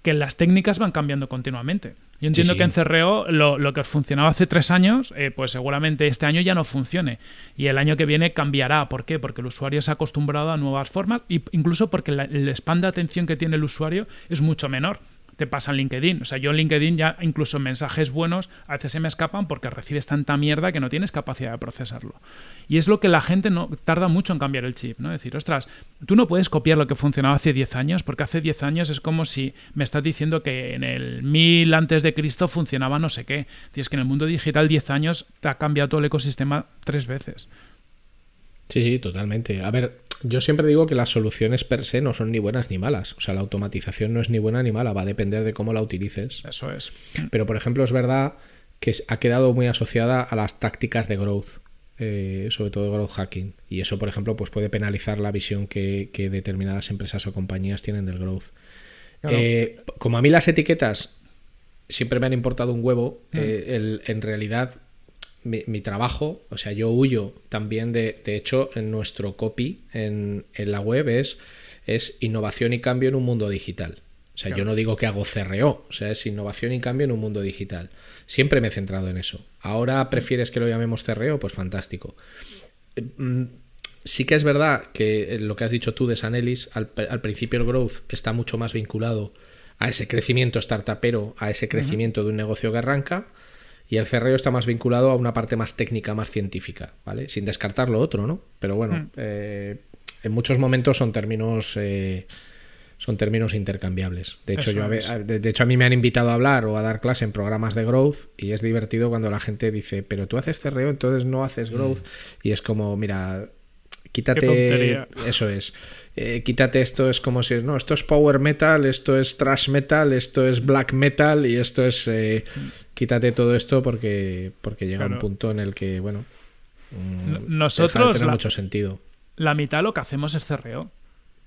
que las técnicas van cambiando continuamente. Yo entiendo que en CRO lo, que funcionaba hace tres años, eh, pues seguramente este año ya no funcione. Y el año que viene cambiará. ¿Por qué? Porque el usuario se ha acostumbrado a nuevas formas, e incluso porque el spam de atención que tiene el usuario es mucho menor te pasa en LinkedIn. O sea, yo en LinkedIn ya incluso mensajes buenos a veces se me escapan porque recibes tanta mierda que no tienes capacidad de procesarlo. Y es lo que la gente no tarda mucho en cambiar el chip, ¿no? decir, ostras, tú no puedes copiar lo que funcionaba hace 10 años porque hace 10 años es como si me estás diciendo que en el 1000 antes de Cristo funcionaba no sé qué. Tienes que en el mundo digital 10 años te ha cambiado todo el ecosistema tres veces. Sí, sí, totalmente. A ver, yo siempre digo que las soluciones per se no son ni buenas ni malas. O sea, la automatización no es ni buena ni mala, va a depender de cómo la utilices. Eso es. Pero, por ejemplo, es verdad que ha quedado muy asociada a las tácticas de growth. Eh, sobre todo growth hacking. Y eso, por ejemplo, pues puede penalizar la visión que, determinadas empresas o compañías tienen del growth. Eh, como a mí las etiquetas siempre me han importado un huevo, mm. eh, en realidad mi, trabajo, o sea, yo huyo también de, de hecho, en nuestro copy en, la web es, es innovación y cambio en un mundo digital. O sea, yo no digo que hago CRO, o sea, es innovación y cambio en un mundo digital. Siempre me he centrado en eso. Ahora prefieres que lo llamemos CRO, pues fantástico. Mm, sí que es verdad que lo que has dicho tú de Sanelis, al, al principio el growth está mucho más vinculado a ese crecimiento startupero, a ese crecimiento de un negocio que arranca. Y el cerreo está más vinculado a una parte más técnica, más científica, ¿vale? Sin descartar lo otro, ¿no? Pero bueno, eh, en muchos momentos son términos eh, son términos intercambiables. De hecho, yo, de, hecho, a mí me han invitado a hablar o a dar clase en programas de growth y es divertido cuando la gente dice, pero tú haces cerreo, entonces no haces growth. Y es como, mira, quítate... Eso es. Eh, quítate esto, es como si, no, esto es power metal, esto es trash metal, esto es black metal y esto es... Eh, quítate todo esto porque, porque llega un punto en el que, bueno... Mm, nosotros... Tiene mucho sentido. La mitad lo que hacemos es cerreo.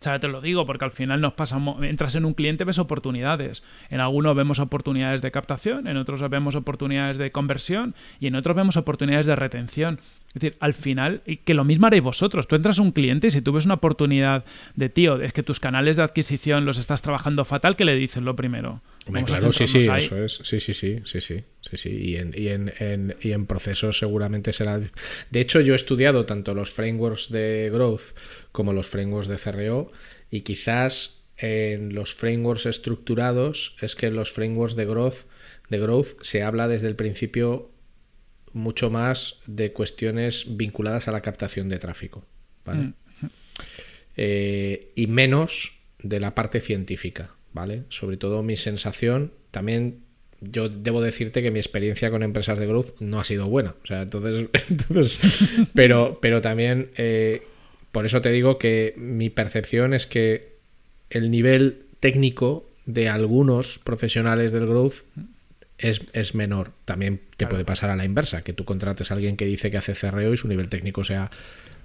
O sea, te lo digo porque al final nos pasamos, entras en un cliente, ves oportunidades. En algunos vemos oportunidades de captación, en otros vemos oportunidades de conversión y en otros vemos oportunidades de retención. Es decir, al final, que lo mismo haréis vosotros. Tú entras a un cliente y si tú ves una oportunidad de tío, es que tus canales de adquisición los estás trabajando fatal, ¿qué le dices lo primero? claro, sí, sí, eso es. Sí, sí, sí, sí, sí, sí, sí. Y en, y en, y en procesos seguramente será. De hecho, yo he estudiado tanto los frameworks de growth como los frameworks de CRO y quizás en los frameworks estructurados es que en los frameworks de growth, de growth se habla desde el principio mucho más de cuestiones vinculadas a la captación de tráfico. ¿vale? Mm. Eh, y menos de la parte científica. ¿vale? Sobre todo mi sensación, también yo debo decirte que mi experiencia con empresas de growth no ha sido buena. O sea, entonces, pero, pero también eh, por eso te digo que mi percepción es que el nivel técnico de algunos profesionales del growth es, menor. También te puede pasar a la inversa, que tú contrates a alguien que dice que hace cerreo y su nivel técnico sea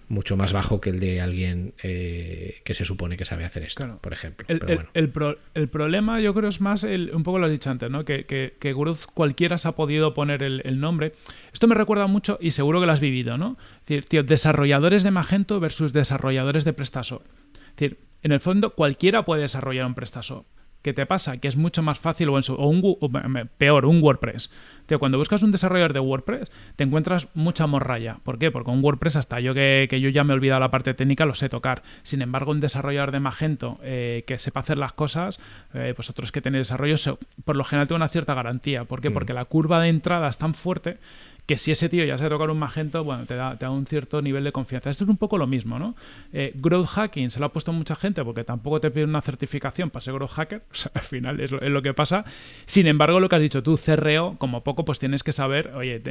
mucho más bajo que el de alguien eh, que se supone que sabe hacer esto, por ejemplo. El, problema yo creo es más, un poco lo has dicho antes, ¿no? que, que, que Growth cualquiera se ha podido poner el, nombre. Esto me recuerda mucho y seguro que lo has vivido, ¿no? Es decir, tío, desarrolladores de Magento versus desarrolladores de Prestaso. Es decir, en el fondo cualquiera puede desarrollar un Prestaso. ¿Qué te pasa? Que es mucho más fácil o, o un, peor, un WordPress. cuando buscas un desarrollador de WordPress, te encuentras mucha morralla. ¿Por qué? Porque un WordPress, hasta yo que, yo ya me he olvidado la parte técnica, lo sé tocar. Sin embargo, un desarrollador de Magento eh, que sepa hacer las cosas, eh, pues otros que tienen desarrollo, por lo general tiene una cierta garantía. ¿Por qué? Mm. Porque la curva de entrada es tan fuerte que si ese tío ya sabe tocar un magento, bueno, te da, te da un cierto nivel de confianza. Esto es un poco lo mismo, ¿no? Eh, growth hacking se lo ha puesto mucha gente porque tampoco te pide una certificación para ser growth hacker, al final es lo, que pasa. Sin embargo, lo que has dicho tú, CRO, como poco, pues tienes que saber, oye,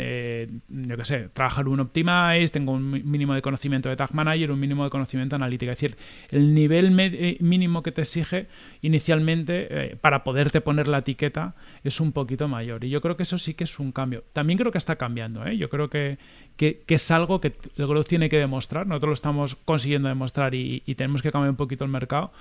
yo qué sé, trabajar un Optimize, tengo un mínimo de conocimiento de Tag Manager, un mínimo de conocimiento analítica. Es decir, el nivel eh, mínimo que te exige inicialmente eh, para poderte poner la etiqueta es un poquito mayor. Y yo creo que eso sí que es un cambio. También creo que está cambiando ¿eh? Yo creo que, es algo que el growth tiene que demostrar. Nosotros lo estamos consiguiendo demostrar y, tenemos que cambiar un poquito el mercado.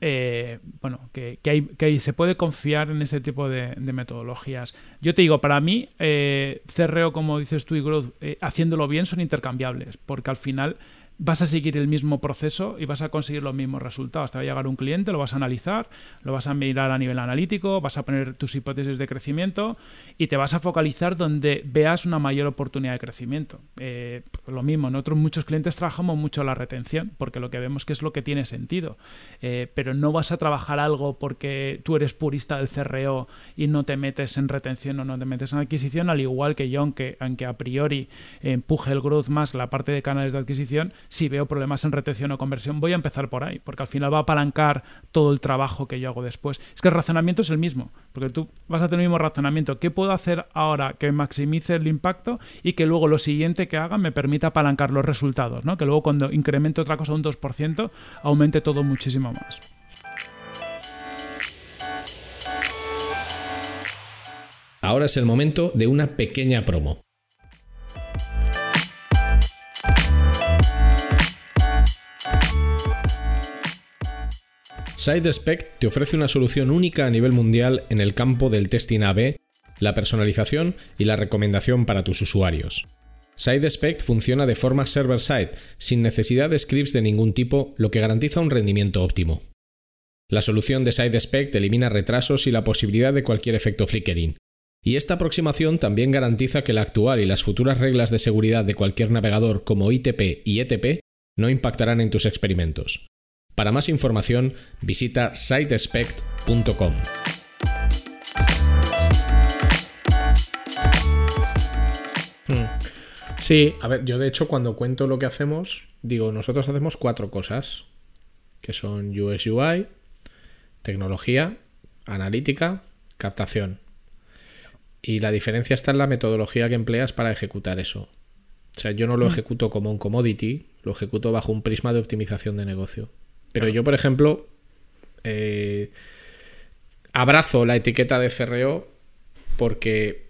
Eh, bueno, que, que, se puede confiar en ese tipo de, metodologías. Yo te digo, para mí, eh, CRO, como dices tú, y Growth, haciéndolo bien son intercambiables, porque al final vas a seguir el mismo proceso y vas a conseguir los mismos resultados. Te va a llegar un cliente, lo vas a analizar, lo vas a mirar a nivel analítico, vas a poner tus hipótesis de crecimiento y te vas a focalizar donde veas una mayor oportunidad de crecimiento. Eh, lo mismo, nosotros muchos clientes trabajamos mucho la retención porque lo que vemos que es lo que tiene sentido, eh, pero no vas a trabajar algo porque tú eres purista del CRO y no te metes en retención o no te metes en adquisición, al igual que yo, aunque, aunque a priori empuje el growth más la parte de canales de adquisición, si veo problemas en retención o conversión, voy a empezar por ahí, porque al final va a apalancar todo el trabajo que yo hago después. Es que el razonamiento es el mismo, porque tú vas a tener el mismo razonamiento. ¿Qué puedo hacer ahora que maximice el impacto y que luego lo siguiente que haga me permita apalancar los resultados? ¿no? Que luego cuando incremente otra cosa un 2%, aumente todo muchísimo más. Ahora es el momento de una pequeña promo. SideSpec te ofrece una solución única a nivel mundial en el campo del testing AB, la personalización y la recomendación para tus usuarios. SideSpec funciona de forma server-side, sin necesidad de scripts de ningún tipo, lo que garantiza un rendimiento óptimo. La solución de SideSpec elimina retrasos y la posibilidad de cualquier efecto flickering. Y esta aproximación también garantiza que la actual y las futuras reglas de seguridad de cualquier navegador como ITP y ETP no impactarán en tus experimentos. Para más información visita sitespect.com. Hmm. Sí, a ver, yo de hecho cuando cuento lo que hacemos, digo, nosotros hacemos cuatro cosas, que son UX UI, tecnología, analítica, captación. Y la diferencia está en la metodología que empleas para ejecutar eso. O sea, yo no lo mm. ejecuto como un commodity, lo ejecuto bajo un prisma de optimización de negocio. Pero yo, por ejemplo, eh, abrazo la etiqueta de CRO porque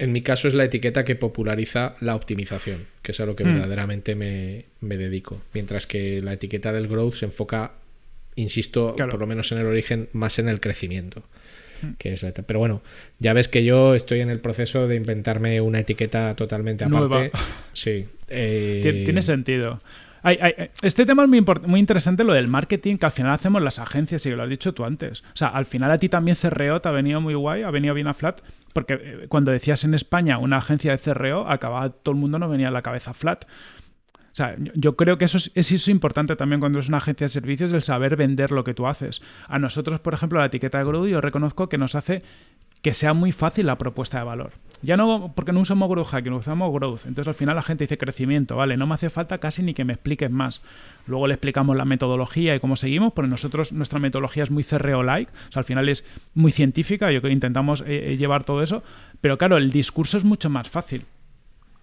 en mi caso es la etiqueta que populariza la optimización, que es a lo que mm. verdaderamente me, dedico. Mientras que la etiqueta del growth se enfoca, insisto, por lo menos en el origen, más en el crecimiento. Mm. Que es pero bueno, ya ves que yo estoy en el proceso de inventarme una etiqueta totalmente aparte. Sí. Eh, tiene sentido este tema es muy, muy, interesante, lo del marketing, que al final hacemos las agencias, y lo has dicho tú antes. O sea, al final a ti también CRO te ha venido muy guay, ha venido bien a flat, porque eh, cuando decías en España una agencia de CRO, acababa todo el mundo no venía a la cabeza flat. O sea, yo creo que eso es, es, importante también cuando es una agencia de servicios, el saber vender lo que tú haces. A nosotros, por ejemplo, la etiqueta de Grow, yo reconozco que nos hace que sea muy fácil la propuesta de valor. Ya no, porque no usamos growth hacking, usamos growth. Entonces al final la gente dice crecimiento, ¿vale? No me hace falta casi ni que me expliques más. Luego le explicamos la metodología y cómo seguimos, porque nosotros nuestra metodología es muy CRO-like, o sea, al final es muy científica, yo creo que intentamos eh, eh, llevar todo eso, pero claro, el discurso es mucho más fácil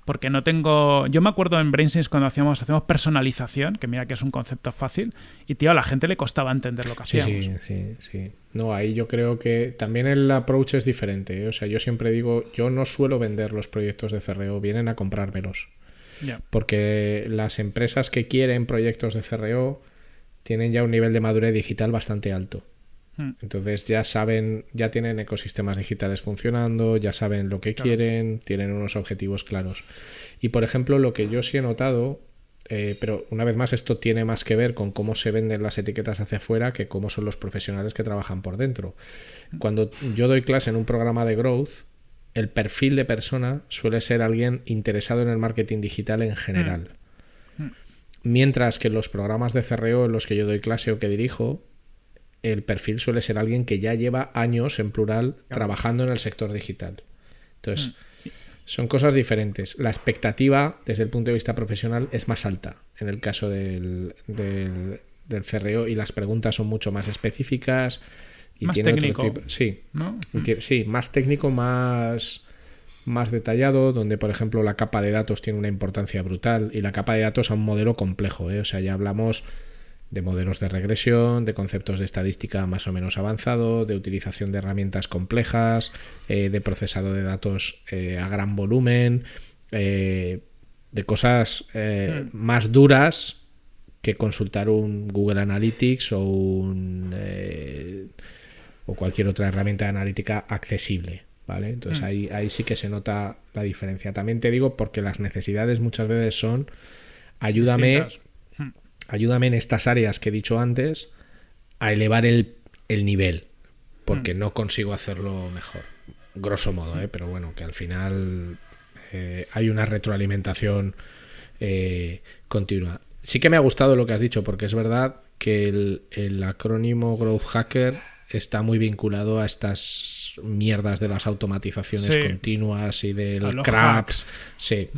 porque no tengo. Yo me acuerdo en BrainSense cuando hacíamos, hacemos personalización, que mira que es un concepto fácil, y tío, a la gente le costaba entender lo que hacíamos. Sí, sí, sí. No, ahí yo creo que también el approach es diferente. ¿eh? O sea, yo siempre digo, yo no suelo vender los proyectos de CRO, vienen a comprármelos. Porque las empresas que quieren proyectos de CRO tienen ya un nivel de madurez digital bastante alto. Hmm. Entonces ya saben, ya tienen ecosistemas digitales funcionando, ya saben lo que quieren, tienen unos objetivos claros. Y por ejemplo, lo que yo sí he notado, eh, pero una vez más esto tiene más que ver con cómo se venden las etiquetas hacia afuera que cómo son los profesionales que trabajan por dentro. Hmm. Cuando yo doy clase en un programa de growth, el perfil de persona suele ser alguien interesado en el marketing digital en general. Hmm. Mientras que los programas de CRO en los que yo doy clase o que dirijo, el perfil suele ser alguien que ya lleva años, en plural, trabajando en el sector digital. Entonces, mm. son cosas diferentes. La expectativa, desde el punto de vista profesional, es más alta en el caso del, del, CRO y las preguntas son mucho más específicas. Y más técnico. sí, sí, más técnico, más más detallado, donde por ejemplo la capa de datos tiene una importancia brutal y la capa de datos a un modelo complejo, ¿eh? o sea, ya hablamos de modelos de regresión, de conceptos de estadística más o menos avanzado, de utilización de herramientas complejas, eh, de procesado de datos eh, a gran volumen, eh, de cosas hmm. más duras que consultar un Google Analytics o un o cualquier otra herramienta de analítica accesible. ¿Vale? Entonces hmm. ahí, ahí sí que se nota la diferencia. También te digo porque las necesidades muchas veces son ayúdame ayúdame en estas áreas que he dicho antes a elevar el, nivel, porque mm. no consigo hacerlo mejor. Grosso modo, ¿eh? pero bueno, que al final eh, hay una retroalimentación eh, continua. Sí que me ha gustado lo que has dicho, porque es verdad que el, acrónimo Growth Hacker está muy vinculado a estas mierdas de las automatizaciones continuas y del cracks. Sí,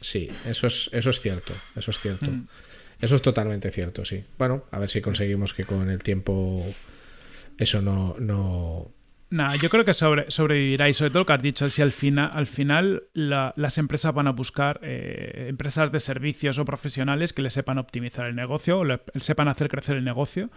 sí, eso es, eso es cierto, eso es cierto. Mm. Eso es totalmente cierto, sí. Bueno, a ver si conseguimos que con el tiempo eso no... no... Nada, yo creo que sobre, sobrevivirá y sobre todo lo que has dicho, si al final, al final las empresas van a buscar eh, empresas de servicios o profesionales que le sepan optimizar el negocio o sepan hacer crecer el negocio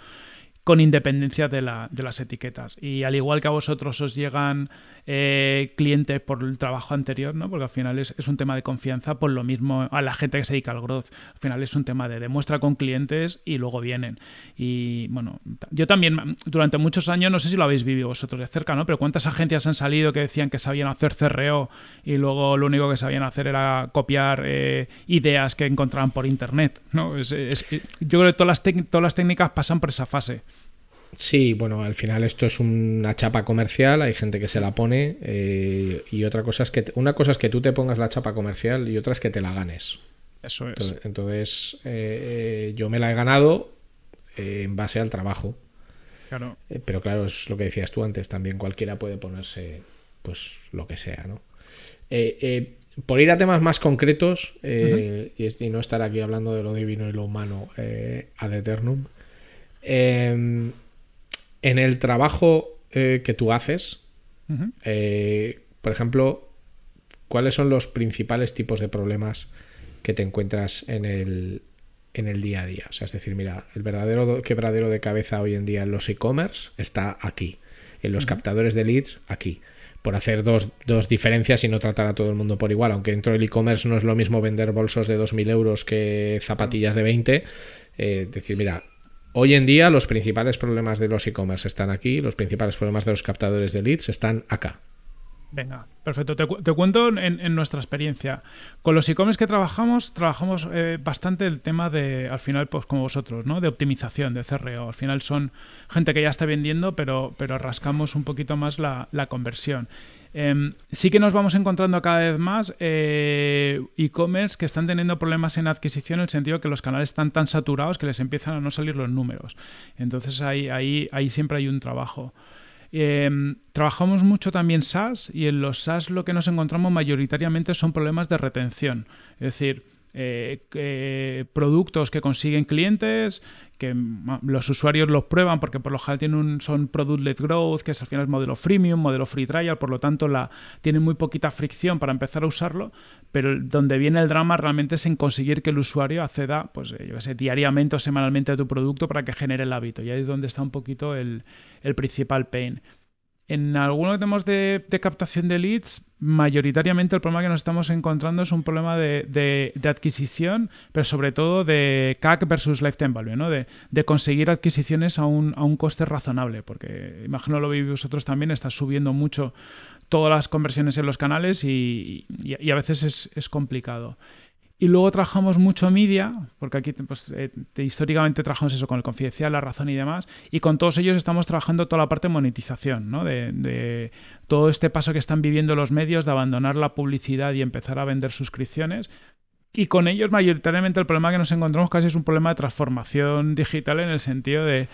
con independencia de, las etiquetas. Y al igual que a vosotros os llegan eh, clientes por el trabajo anterior, ¿no? porque al final es, un tema de confianza, por lo mismo a la gente que se dedica al growth. Al final es un tema de demuestra con clientes y luego vienen. Y bueno, yo también durante muchos años, no sé si lo habéis vivido vosotros de cerca, ¿no? pero ¿cuántas agencias han salido que decían que sabían hacer CRO y luego lo único que sabían hacer era copiar eh, ideas que encontraban por internet? ¿no? yo creo que todas las, todas las técnicas pasan por esa fase. Sí, bueno, al final esto es una chapa comercial, hay gente que se la pone eh, y otra cosa es que una cosa es que tú te pongas la chapa comercial y otra es que te la ganes. Eso es. Entonces, eh, yo me la he ganado eh, en base al trabajo. Claro. Pero claro, es lo que decías tú antes, también cualquiera puede ponerse pues lo que sea, ¿no? Por ir a temas más concretos y, no estar aquí hablando de lo divino y lo humano ad eternum, em, en el trabajo que tú haces, por ejemplo, ¿cuáles son los principales tipos de problemas que te encuentras en el, en el día a día. O sea, es decir, mira, el verdadero quebradero de cabeza hoy en día en los e-commerce está aquí, en los captadores de leads aquí. Por hacer dos, diferencias y no tratar a todo el mundo por igual. Aunque dentro del e-commerce no es lo mismo vender bolsos de 2.000 euros que zapatillas de 20. Eh, decir, mira, hoy en día los principales problemas de los e-commerce están aquí, los principales problemas de los captadores de leads están acá. Venga, perfecto. Te, cuento en, nuestra experiencia. Con los e-commerce que trabajamos, trabajamos eh, bastante el tema de, al final, pues como vosotros, ¿no? De optimización, de CRO. Al final son gente que ya está vendiendo, pero, pero rascamos un poquito más la, conversión. Em, sí que nos vamos encontrando cada vez más eh, e-commerce que están teniendo problemas en adquisición en el sentido que los canales están tan saturados que les empiezan a no salir los números. Entonces ahí, ahí, ahí siempre hay un trabajo. Em, trabajamos mucho también SaaS y en los SaaS lo que nos encontramos mayoritariamente son problemas de retención. Es decir, eh, productos que consiguen clientes, que los usuarios los prueban porque por lo general tienen un, son product-led growth, que es al final modelo freemium, modelo free trial, por lo tanto la, tienen muy poquita fricción para empezar a usarlo, pero donde viene el drama realmente es en conseguir que el usuario acceda, pues eh, yo sé, diariamente o semanalmente a tu producto para que genere el hábito. Y ahí es donde está un poquito el, el principal pain. En algunos temas de, captación de leads, mayoritariamente el problema que nos estamos encontrando es un problema de, adquisición, pero sobre todo de CAC versus lifetime value, ¿no? de, conseguir adquisiciones a un, a un, coste razonable, porque imagino lo veis vosotros también, está subiendo mucho todas las conversiones en los canales y, a veces es, es complicado. Y luego trabajamos mucho media, porque aquí pues, eh, históricamente trabajamos eso con el confidencial, la razón y demás, y con todos ellos estamos trabajando toda la parte de monetización, ¿no? de, de, todo este paso que están viviendo los medios de abandonar la publicidad y empezar a vender suscripciones. Y con ellos mayoritariamente el problema que nos encontramos casi es un problema de transformación digital en el sentido de,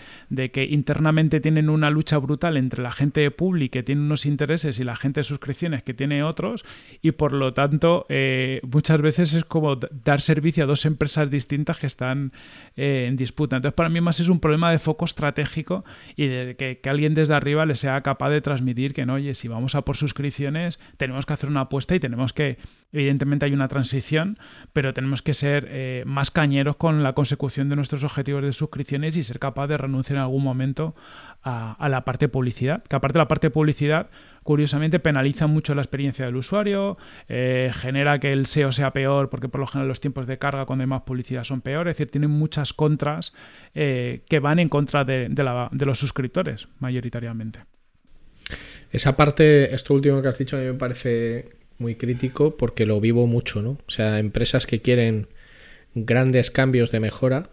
que internamente tienen una lucha brutal entre la gente de Publi que tiene unos intereses y la gente de suscripciones que tiene otros y por lo tanto eh, muchas veces es como dar servicio a dos empresas distintas que están eh, en disputa. Entonces para mí más es un problema de foco estratégico y de que, que, alguien desde arriba le sea capaz de transmitir que no, oye, si vamos a por suscripciones tenemos que hacer una apuesta y tenemos que, evidentemente hay una transición, pero tenemos que ser eh, más cañeros con la consecución de nuestros objetivos de suscripciones y ser capaz de renunciar en algún momento a, la parte de publicidad. Que aparte la parte de publicidad, curiosamente, penaliza mucho la experiencia del usuario, eh, genera que el SEO sea peor porque por lo general los tiempos de carga cuando hay más publicidad son peores, es decir, tienen muchas contras eh, que van en contra de, de los suscriptores mayoritariamente. Esa parte, esto último que has dicho, a mí me parece muy crítico porque lo vivo mucho, ¿no? O sea, empresas que quieren grandes cambios de mejora,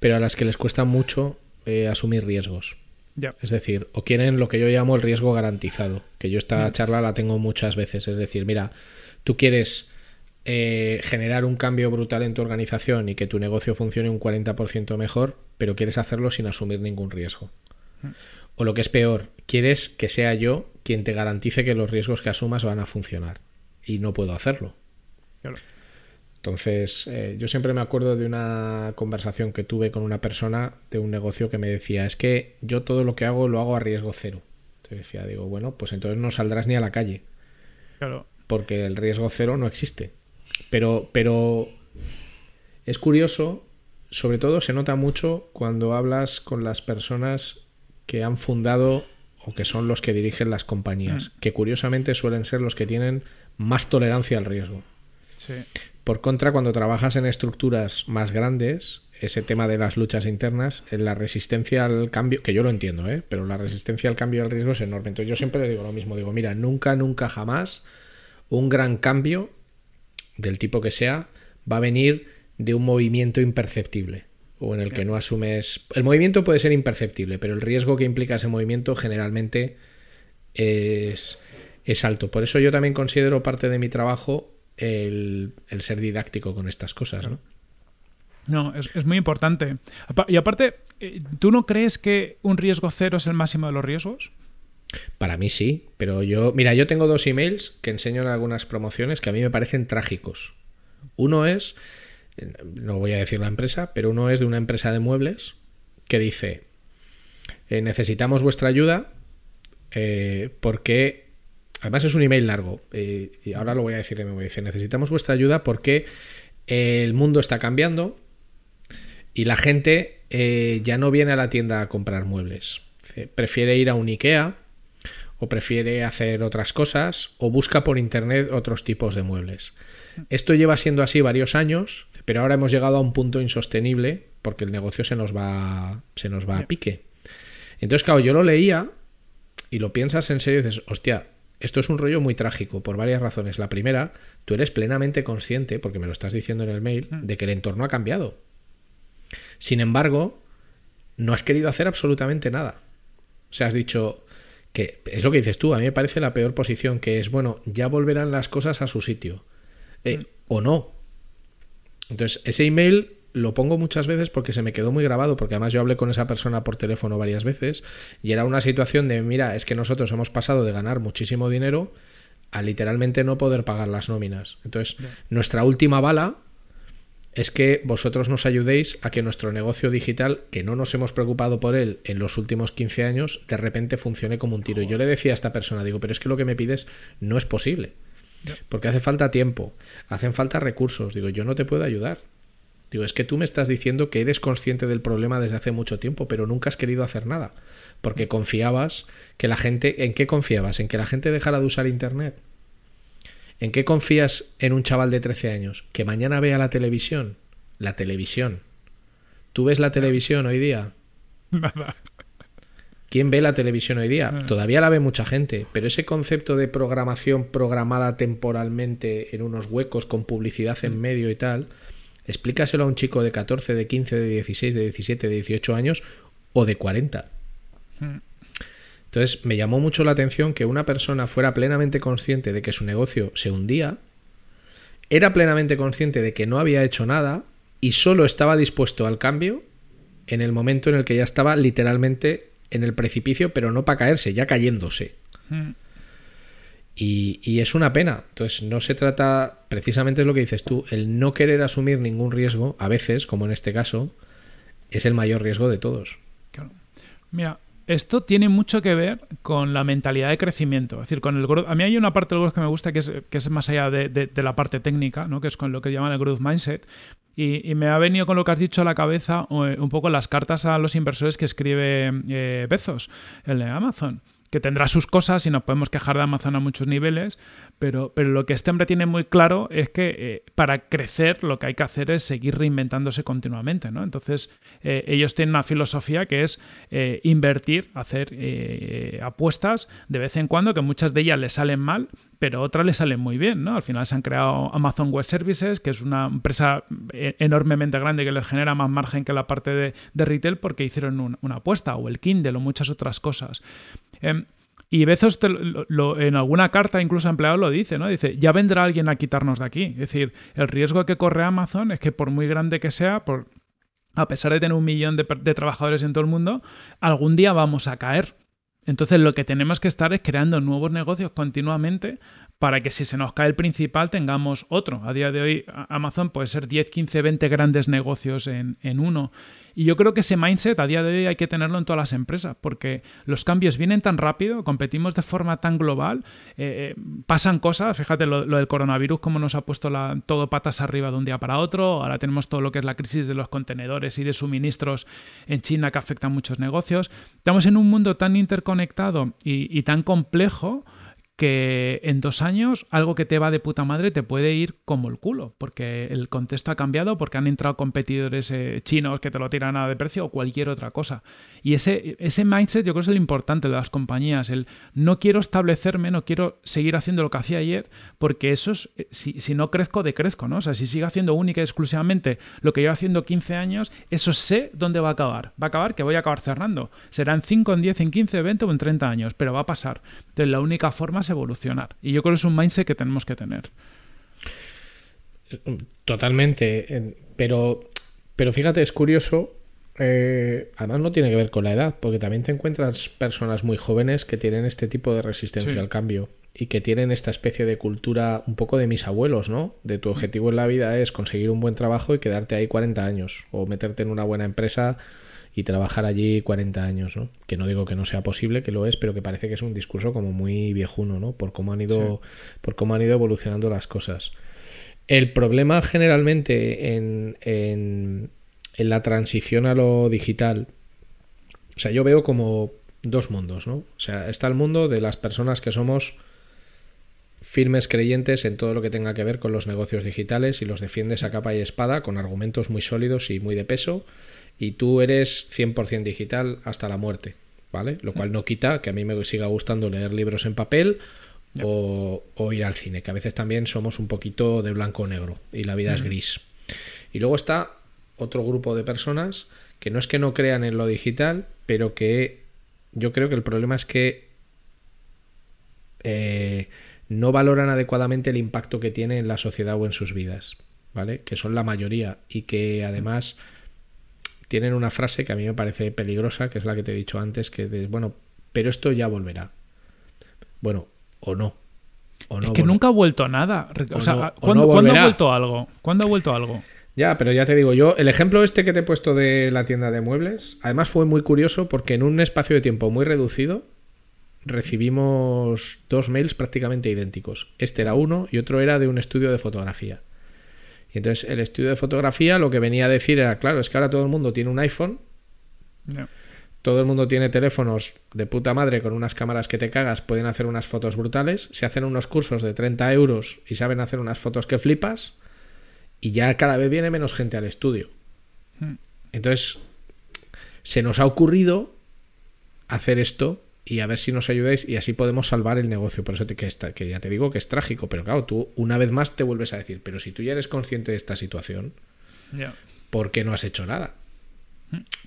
pero a las que les cuesta mucho eh, asumir riesgos. Es decir, o quieren lo que yo llamo el riesgo garantizado, que yo esta mm. charla la tengo muchas veces. Es decir, mira, tú quieres eh, generar un cambio brutal en tu organización y que tu negocio funcione un 40% mejor, pero quieres hacerlo sin asumir ningún riesgo. Mm. O lo que es peor, quieres que sea yo quien te garantice que los riesgos que asumas van a funcionar. Y no puedo hacerlo. Entonces, eh, yo siempre me acuerdo de una conversación que tuve con una persona de un negocio que me decía, es que yo todo lo que hago lo hago a riesgo cero. Te decía, digo, bueno, pues entonces no saldrás ni a la calle. Claro. Porque el riesgo cero no existe. Pero, pero es curioso, sobre todo se nota mucho cuando hablas con las personas que han fundado o que son los que dirigen las compañías, mm. que curiosamente suelen ser los que tienen más tolerancia al riesgo. Por contra, cuando trabajas en estructuras más grandes, ese tema de las luchas internas, la resistencia al cambio, que yo lo entiendo, ¿eh? pero la resistencia al cambio y al riesgo es enorme. Entonces yo siempre le digo lo mismo, digo, mira, nunca, nunca, jamás un gran cambio, del tipo que sea, va a venir de un movimiento imperceptible o en el que no asumes... El movimiento puede ser imperceptible, pero el riesgo que implica ese movimiento generalmente es, es alto. Por eso yo también considero parte de mi trabajo el, ser didáctico con estas cosas. ¿no? No, es, muy importante. Y aparte, eh, ¿tú no crees que un riesgo cero es el máximo de los riesgos? Para mí sí, pero yo, mira, yo tengo dos emails que enseño en algunas promociones que a mí me parecen trágicos. Uno es, no voy a decir la empresa, pero uno es de una empresa de muebles que dice, eh, necesitamos vuestra ayuda eh, porque, además es un email largo, y ahora lo voy a decir de memoria, dice, necesitamos vuestra ayuda porque el mundo está cambiando, y la gente eh, ya no viene a la tienda a comprar muebles. Prefiere ir a un IKEA o prefiere hacer otras cosas o busca por internet otros tipos de muebles. Esto lleva siendo así varios años, pero ahora hemos llegado a un punto insostenible porque el negocio se nos va, se nos va a pique. Entonces, claro, yo lo leía y lo piensas en serio y dices, hostia, esto es un rollo muy trágico por varias razones. La primera, tú eres plenamente consciente, porque me lo estás diciendo en el mail, mm. de que el entorno ha cambiado. Sin embargo, no has querido hacer absolutamente nada. O sea, has dicho que es lo que dices tú, a mí me parece la peor posición, que es, bueno, ya volverán las cosas a su sitio. Eh, mm. O no. Entonces, ese email lo pongo muchas veces porque se me quedó muy grabado, porque además yo hablé con esa persona por teléfono varias veces y era una situación de, mira, es que nosotros hemos pasado de ganar muchísimo dinero a literalmente no poder pagar las nóminas. Entonces, nuestra última bala es que vosotros nos ayudéis a que nuestro negocio digital, que no nos hemos preocupado por él en los últimos 15 años, de repente funcione como un tiro. Y yo le decía a esta persona, digo, pero es que lo que me pides no es posible. Porque hace falta tiempo, hacen falta recursos. Digo, yo no te puedo ayudar. Digo, es que tú me estás diciendo que eres consciente del problema desde hace mucho tiempo, pero nunca has querido hacer nada. Porque confiabas que la gente. ¿En qué confiabas? ¿En que la gente dejara de usar Internet? ¿En qué confías en un chaval de 13 años? ¿Que mañana vea la televisión? La televisión. ¿Tú ves la televisión hoy día? Nada. ¿Quién ve la televisión hoy día? Ah. Todavía la ve mucha gente, pero ese concepto de programación programada temporalmente en unos huecos con publicidad en mm. medio y tal, explícaselo a un chico de 14, de 15, de 16, de 17, de 18 años o de 40. Entonces me llamó mucho la atención que una persona fuera plenamente consciente de que su negocio se hundía, era plenamente consciente de que no había hecho nada y solo estaba dispuesto al cambio en el momento en el que ya estaba literalmente en el precipicio, pero no para caerse, ya cayéndose. Hmm. Y, y, es una pena. Entonces, no se trata, precisamente es lo que dices tú, el no querer asumir ningún riesgo, a veces, como en este caso, es el mayor riesgo de todos. Claro. Mira, esto tiene mucho que ver con la mentalidad de crecimiento. Es decir, con el growth. A mí hay una parte del growth que me gusta que es, que es más allá de, la parte técnica, ¿no? que es con lo que llaman el growth mindset. Y, me ha venido con lo que has dicho a la cabeza eh, un poco las cartas a los inversores que escribe eh, Bezos, el de Amazon que tendrá sus cosas y nos podemos quejar de Amazon a muchos niveles, pero, pero lo que este hombre tiene muy claro es que eh, para crecer lo que hay que hacer es seguir reinventándose continuamente. ¿no? Entonces, eh, ellos tienen una filosofía que es eh, invertir, hacer apuestas de vez en cuando, que muchas de ellas le salen mal, pero otras le salen muy bien. ¿no? Al final se han creado Amazon Web Services, que es una empresa enormemente grande que les genera más margen que la parte de, retail porque hicieron una apuesta, o el Kindle o muchas otras cosas. Y Bezos en alguna carta, incluso empleado, lo dice, ¿no? Dice, ya vendrá alguien a quitarnos de aquí. Es decir, el riesgo que corre Amazon es que por muy grande que sea, por, a pesar de tener un millón de trabajadores en todo el mundo, algún día vamos a caer. Entonces lo que tenemos que estar es creando nuevos negocios continuamente para que si se nos cae el principal tengamos otro. A día de hoy Amazon puede ser 10, 15, 20 grandes negocios en, uno. Y yo creo que ese mindset a día de hoy hay que tenerlo en todas las empresas, porque los cambios vienen tan rápido, competimos de forma tan global, eh, eh, pasan cosas, fíjate lo, del coronavirus, cómo nos ha puesto todo patas arriba de un día para otro, ahora tenemos todo lo que es la crisis de los contenedores y de suministros en China que afecta a muchos negocios. Estamos en un mundo tan interconectado y tan complejo que en dos años algo que te va de puta madre te puede ir como el culo, porque el contexto ha cambiado, porque han entrado competidores eh, chinos que te lo tiran a de precio o cualquier otra cosa. Y ese, ese mindset yo creo es el importante de las compañías, el no quiero establecerme, no quiero seguir haciendo lo que hacía ayer, porque eso es, eh, si, si no crezco, decrezco, ¿no? O sea, si sigo haciendo única y exclusivamente lo que llevo haciendo 15 años, eso sé dónde va a acabar. Va a acabar que voy a acabar cerrando. Será en 5, en 10, en 15, 20 o en 30 años, pero va a pasar. Entonces la única forma evolucionar. Y yo creo que es un mindset que tenemos que tener. Totalmente. Pero Pero fíjate, es curioso. eh, además, no tiene que ver con la edad, porque también te encuentras personas muy jóvenes que tienen este tipo de resistencia Sí. al cambio y que tienen esta especie de cultura un poco de mis abuelos, ¿no? De tu objetivo en la vida es conseguir un buen trabajo y quedarte ahí 40 años, o meterte en una buena empresa y trabajar allí 40 años, ¿no? Que no digo que no sea posible, que lo es, pero que parece que es un discurso como muy viejuno, ¿no? Por cómo han ido, por cómo han ido evolucionando las cosas. El problema generalmente en, en- en la transición a lo digital, o sea, yo veo como dos mundos, ¿no? O sea, está el mundo de las personas que somos firmes creyentes en todo lo que tenga que ver con los negocios digitales y los defiendes a capa y espada con argumentos muy sólidos y muy de peso y tú eres 100% digital hasta la muerte, ¿vale? Lo cual no quita que a mí me siga gustando leer libros en papel o, o ir al cine, que a veces también somos un poquito de blanco o negro y la vida es gris. Y luego está otro grupo de personas que no es que no crean en lo digital, pero que yo creo que el problema es que eh, no valoran adecuadamente el impacto que tiene en la sociedad o en sus vidas, ¿vale? Que son la mayoría y que además tienen una frase que a mí me parece peligrosa, que es la que te he dicho antes, que de, bueno, pero esto ya volverá. Bueno, o no. O no es que nunca ha vuelto nada. O, O sea, no- o ¿cuándo, no cuándo volverá. ha vuelto algo? ¿Cuándo ha vuelto algo? Ya, pero ya te digo yo, el ejemplo este que te he puesto de la tienda de muebles, además fue muy curioso porque en un espacio de tiempo muy reducido recibimos dos mails prácticamente idénticos. Este era uno y otro era de un estudio de fotografía. Y entonces el estudio de fotografía lo que venía a decir era, claro, es que ahora todo el mundo tiene un iPhone, todo el mundo tiene teléfonos de puta madre con unas cámaras que te cagas, pueden hacer unas fotos brutales, se hacen unos cursos de 30 euros y saben hacer unas fotos que flipas, y ya cada vez viene menos gente al estudio. Hmm. Entonces, se nos ha ocurrido hacer esto y a ver si nos ayudáis y así podemos salvar el negocio. Por eso te, que, está, que ya te digo que es trágico, pero claro, tú una vez más te vuelves a decir, pero si tú ya eres consciente de esta situación, Ya. ¿por qué no has hecho nada?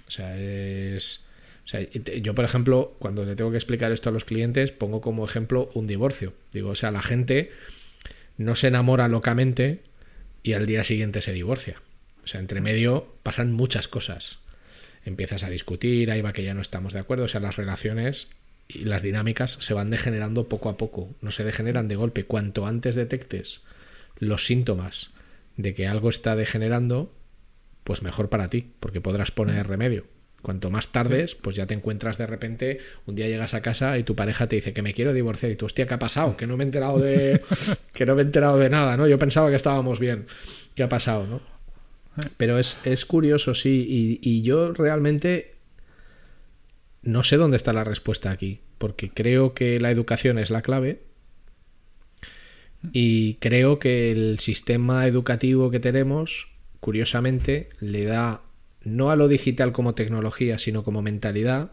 O sea, es... o sea, yo, por ejemplo, cuando le tengo que explicar esto a los clientes, pongo como ejemplo un divorcio. Digo, o sea, la gente no se enamora locamente y al día siguiente se divorcia. O sea, entre medio pasan muchas cosas. Empiezas a discutir, ahí va que ya no estamos de acuerdo. O sea, las relaciones y las dinámicas se van degenerando poco a poco, no se degeneran de golpe. Cuanto antes detectes los síntomas de que algo está degenerando, pues mejor para ti, porque podrás poner remedio. Cuanto más tardes, pues ya te encuentras de repente, un día llegas a casa y tu pareja te dice que me quiero divorciar y tú, hostia, ¿qué ha pasado? Que no me he enterado de que no me he enterado de nada, ¿no? Yo pensaba que estábamos bien. ¿Qué ha pasado, no? Pero es, es curioso, sí, y, y yo realmente no sé dónde está la respuesta aquí, porque creo que la educación es la clave y creo que el sistema educativo que tenemos, curiosamente, le da no a lo digital como tecnología, sino como mentalidad,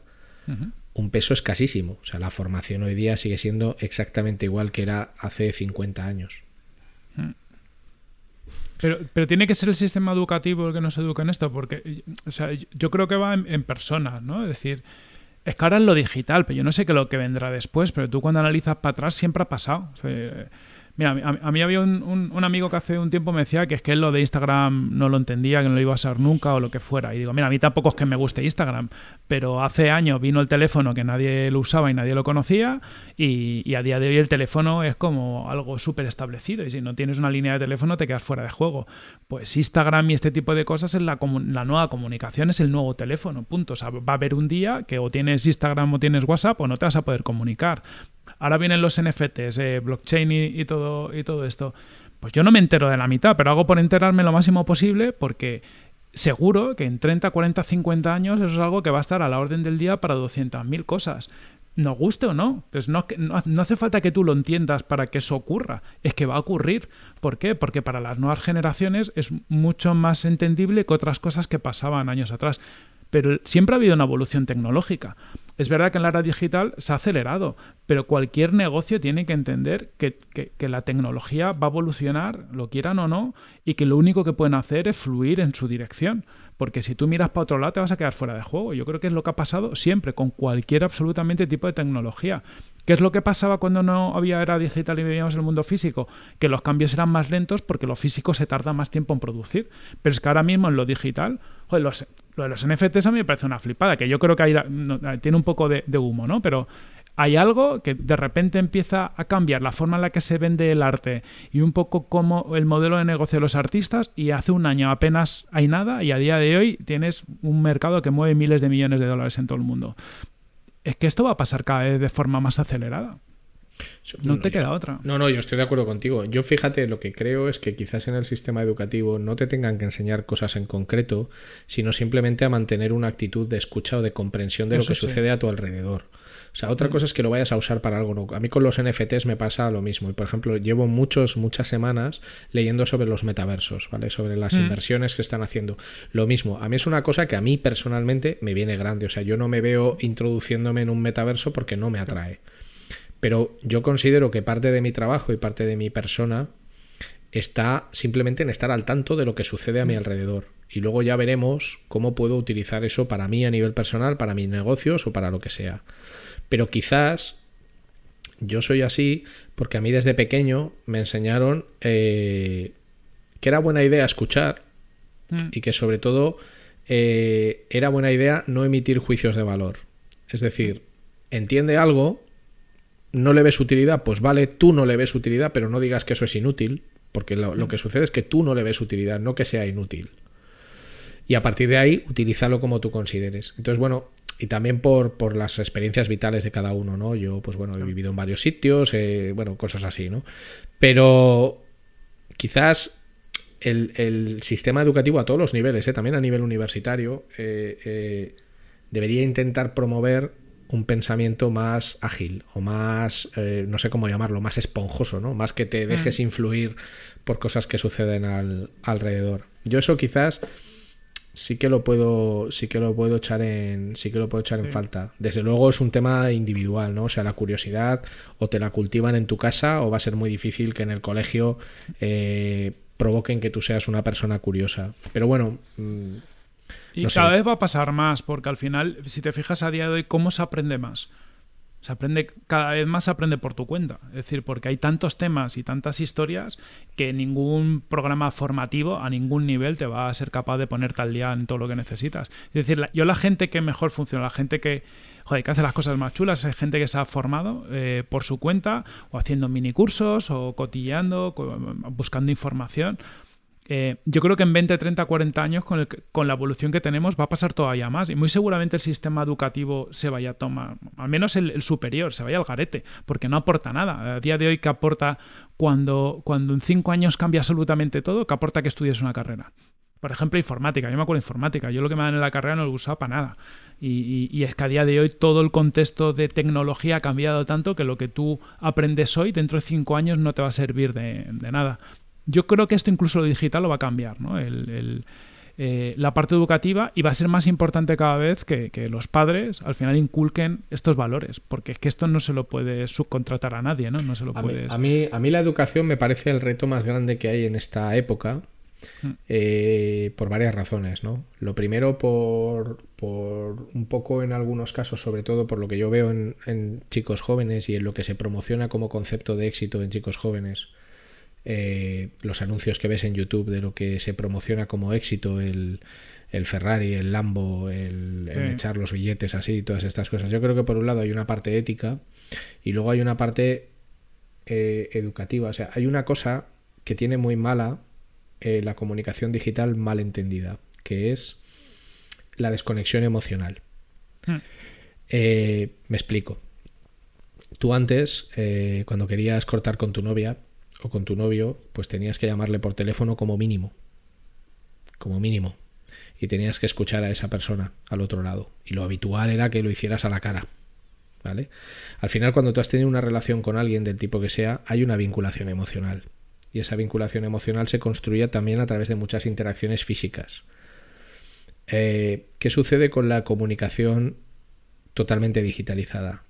un peso escasísimo. O sea, la formación hoy día sigue siendo exactamente igual que era hace 50 años. Pero, pero tiene que ser el sistema educativo el que nos eduque en esto, porque o sea, yo creo que va en, en personas, ¿no? Es decir, es que ahora es lo digital, pero yo no sé qué es lo que vendrá después, pero tú cuando analizas para atrás siempre ha pasado. Mira, a, mí había un, amigo que hace un tiempo me decía que es que lo de Instagram no lo entendía, que no lo iba a usar nunca o lo que fuera. Y digo, mira, a mí tampoco es que me guste Instagram, pero hace años vino el teléfono que nadie lo usaba y nadie lo conocía y, a día de hoy el teléfono es como algo súper establecido y si no tienes una línea de teléfono te quedas fuera de juego. Pues Instagram y este tipo de cosas es la, la nueva comunicación, es el nuevo teléfono, punto. O sea, va a haber un día que o tienes Instagram o tienes WhatsApp o no te vas a poder comunicar. Ahora vienen los NFTs, eh, blockchain y, todo, y todo esto. Pues yo no me entero de la mitad, pero hago por enterarme lo máximo posible porque seguro que en 30, 40, 50 años eso es algo que va a estar a la orden del día para 200.000 cosas. Nos guste o no. Pues no, no, no hace falta que tú lo entiendas para que eso ocurra. Es que va a ocurrir. ¿Por qué? Porque para las nuevas generaciones es mucho más entendible que otras cosas que pasaban años atrás. Pero siempre ha habido una evolución tecnológica. Es verdad que en la era digital se ha acelerado, pero cualquier negocio tiene que entender que, la tecnología va a evolucionar, lo quieran o no, y que lo único que pueden hacer es fluir en su dirección. Porque si tú miras para otro lado te vas a quedar fuera de juego. Yo creo que es lo que ha pasado siempre con cualquier absolutamente tipo de tecnología. ¿Qué es lo que pasaba cuando no había era digital y vivíamos en el mundo físico? Que los cambios eran más lentos porque lo físico se tarda más tiempo en producir. Pero es que ahora mismo en lo digital, joder, los, lo de los NFTs a mí me parece una flipada, que yo creo que ahí, tiene un poco de, de humo, ¿no? Pero hay algo que de repente empieza a cambiar la forma en la que se vende el arte y un poco como el modelo de negocio de los artistas y hace un año apenas hay nada y a día de hoy tienes un mercado que mueve miles de millones de dólares en todo el mundo. Es que esto va a pasar cada vez de forma más acelerada. No te queda otra. No, no, yo estoy de acuerdo contigo. Yo fíjate, lo que creo es que quizás en el sistema educativo no te tengan que enseñar cosas en concreto, sino simplemente a mantener una actitud de escucha o de comprensión de lo que sucede a tu alrededor. O sea, otra cosa es que lo vayas a usar para algo. A mí con los NFTs me pasa lo mismo. Y por ejemplo, llevo muchos, muchas semanas leyendo sobre los metaversos, ¿vale? Sobre las mm. inversiones que están haciendo. Lo mismo. A mí es una cosa que a mí personalmente me viene grande. O sea, yo no me veo introduciéndome en un metaverso porque no me atrae. Pero yo considero que parte de mi trabajo y parte de mi persona está simplemente en estar al tanto de lo que sucede a mi mm. alrededor. Y luego ya veremos cómo puedo utilizar eso para mí a nivel personal, para mis negocios o para lo que sea. Pero quizás yo soy así porque a mí desde pequeño me enseñaron eh, que era buena idea escuchar mm. y que sobre todo eh, era buena idea no emitir juicios de valor. Es decir, entiende algo, no le ves utilidad, pues vale, tú no le ves utilidad, pero no digas que eso es inútil, porque lo, lo, que sucede es que tú no le ves utilidad, no que sea inútil. Y a partir de ahí, utilízalo como tú consideres. Entonces, bueno, y también por, por, las experiencias vitales de cada uno, ¿no? Yo, pues bueno, he vivido en varios sitios, eh, bueno, cosas así, ¿no? Pero quizás el, sistema educativo a todos los niveles, ¿eh? también a nivel universitario, eh, debería intentar promover un pensamiento más ágil o más, no sé cómo llamarlo, más esponjoso, ¿no? Más que te dejes mm. influir por cosas que suceden al, alrededor. Yo eso quizás sí que lo puedo sí que lo puedo echar en sí que lo puedo echar en falta desde luego es un tema individual no o sea la curiosidad o te la cultivan en tu casa o va a ser muy difícil que en el colegio eh, provoquen que tú seas una persona curiosa pero bueno y cada vez va a pasar más porque al final si te fijas a día de hoy cómo se aprende más se aprende, cada vez más se aprende por tu cuenta. Es decir, porque hay tantos temas y tantas historias que ningún programa formativo a ningún nivel te va a ser capaz de ponerte al día en todo lo que necesitas. Es decir, yo la gente que mejor funciona, la gente que, joder, que hace las cosas más chulas, es gente que se ha formado eh, por su cuenta o haciendo mini cursos o cotilleando, buscando información. Eh, yo creo que en 20, 30, 40 años, con, con, la evolución que tenemos, va a pasar todavía más. Y muy seguramente el sistema educativo se vaya a tomar, al menos el, superior, se vaya al garete, porque no aporta nada. A día de hoy, ¿qué aporta cuando, cuando en 5 años cambia absolutamente todo? ¿Qué aporta que estudies una carrera? Por ejemplo, informática. Yo me acuerdo de informática. Yo lo que me dan en la carrera no lo usaba para nada. Y, es que a día de hoy todo el contexto de tecnología ha cambiado tanto que lo que tú aprendes hoy dentro de cinco años no te va a servir de nada. Yo creo que esto incluso lo digital lo va a cambiar, ¿no? Eh, la parte educativa y va a ser más importante cada vez que, los padres al final inculquen estos valores, porque es que esto no se lo puede subcontratar a nadie, ¿no? no se lo a, puede... mí, a, mí, a mí la educación me parece el reto más grande que hay en esta época, mm. eh, por varias razones, ¿no? Lo primero por, por, un poco en algunos casos, sobre todo por lo que yo veo en, en, chicos jóvenes y en lo que se promociona como concepto de éxito en chicos jóvenes, eh, los anuncios que ves en YouTube de lo que se promociona como éxito, el, Ferrari, el Lambo, el, echar los billetes así, todas estas cosas. Yo creo que por un lado hay una parte ética y luego hay una parte eh, educativa. O sea, hay una cosa que tiene muy mala eh, la comunicación digital mal entendida, que es la desconexión emocional. Hmm. me explico. Tú antes, cuando querías cortar con tu novia, o con tu novio, pues tenías que llamarle por teléfono como mínimo. Como mínimo. Y tenías que escuchar a esa persona al otro lado. Y lo habitual era que lo hicieras a la cara. ¿Vale? Al final, cuando tú has tenido una relación con alguien del tipo que sea, hay una vinculación emocional. Y esa vinculación emocional se construye también a través de muchas interacciones físicas. Eh, ¿Qué sucede con la comunicación totalmente digitalizada?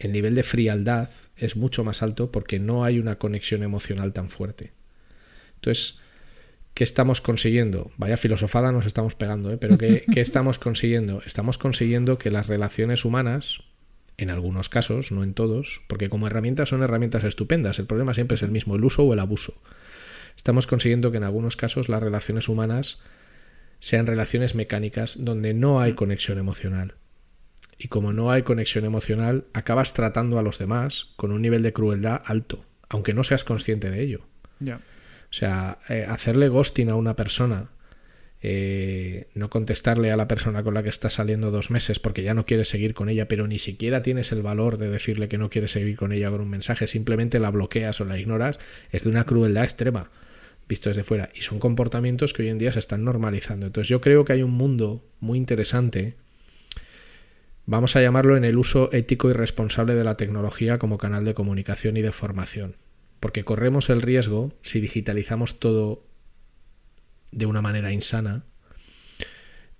El nivel de frialdad es mucho más alto porque no hay una conexión emocional tan fuerte. Entonces, ¿qué estamos consiguiendo? Vaya filosofada nos estamos pegando, ¿eh? pero ¿qué, ¿qué estamos consiguiendo? Estamos consiguiendo que las relaciones humanas, en algunos casos, no en todos, porque como herramientas son herramientas estupendas, el problema siempre es el mismo, el uso o el abuso. Estamos consiguiendo que en algunos casos las relaciones humanas sean relaciones mecánicas donde no hay conexión emocional. Y como no hay conexión emocional, acabas tratando a los demás con un nivel de crueldad alto, aunque no seas consciente de ello. O sea, eh, hacerle ghosting a una persona, eh, no contestarle a la persona con la que estás saliendo dos meses porque ya no quieres seguir con ella, pero ni siquiera tienes el valor de decirle que no quieres seguir con ella con un mensaje, simplemente la bloqueas o la ignoras, es de una crueldad extrema visto desde fuera. Y son comportamientos que hoy en día se están normalizando. Entonces yo creo que hay un mundo muy interesante vamos a llamarlo en el uso ético y responsable de la tecnología como canal de comunicación y de formación. Porque corremos el riesgo, si digitalizamos todo de una manera insana,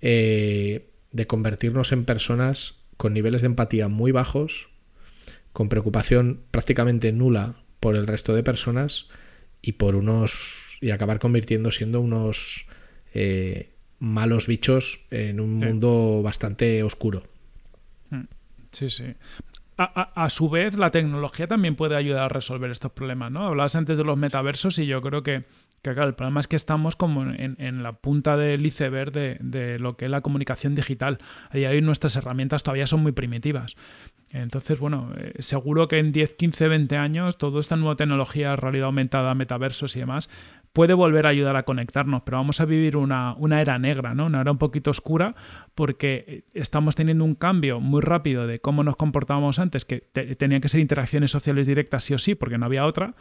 eh, de convertirnos en personas con niveles de empatía muy bajos, con preocupación prácticamente nula por el resto de personas y por unos y acabar convirtiendo siendo unos eh, malos bichos en un mundo bastante oscuro. Sí, sí. A, su vez, la tecnología también puede ayudar a resolver estos problemas, ¿no? Hablabas antes de los metaversos y yo creo que, claro, el problema es que estamos como en, la punta del iceberg de, lo que es la comunicación digital. Y ahí nuestras herramientas todavía son muy primitivas. Entonces, bueno, eh, seguro que en 10, 15, 20 años, toda esta nueva tecnología, realidad aumentada, metaversos y demás, puede volver a ayudar a conectarnos, pero vamos a vivir una, era negra, ¿no? Una era un poquito oscura porque estamos teniendo un cambio muy rápido de cómo nos comportábamos antes, que tenían que ser interacciones sociales directas sí o sí, porque no había otra.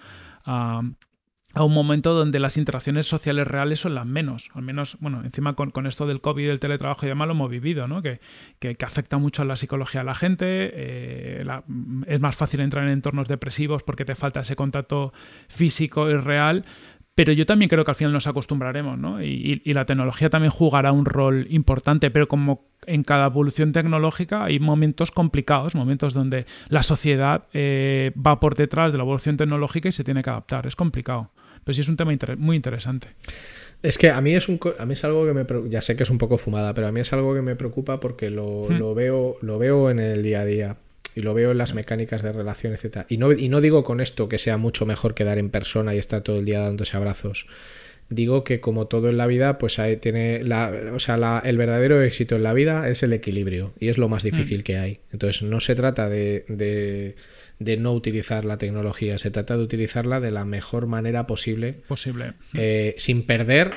a un momento donde las interacciones sociales reales son las menos. Al menos, bueno, encima con, esto del COVID, del teletrabajo y demás lo hemos vivido, ¿no? Que, que, afecta mucho a la psicología de la gente. Eh, es más fácil entrar en entornos depresivos porque te falta ese contacto físico y real. Pero yo también creo que al final nos acostumbraremos, ¿no? Y, la tecnología también jugará un rol importante, pero como en cada evolución tecnológica hay momentos complicados, momentos donde la sociedad eh, va por detrás de la evolución tecnológica y se tiene que adaptar. Es complicado. Pero sí es un tema muy interesante. Es que a mí es un a mí es algo que me ya sé que es un poco fumada, pero a mí es algo que me preocupa porque lo, hmm. lo veo lo veo en el día a día y lo veo en las mecánicas de relación, etc. Y no, y no digo con esto que sea mucho mejor quedar en persona y estar todo el día dándose abrazos. Digo que como todo en la vida, pues tiene la, o sea, el verdadero éxito en la vida es el equilibrio y es lo más difícil mm. que hay. Entonces no se trata de, de, no utilizar la tecnología, se trata de utilizarla de la mejor manera posible. Posible. Eh, sin perder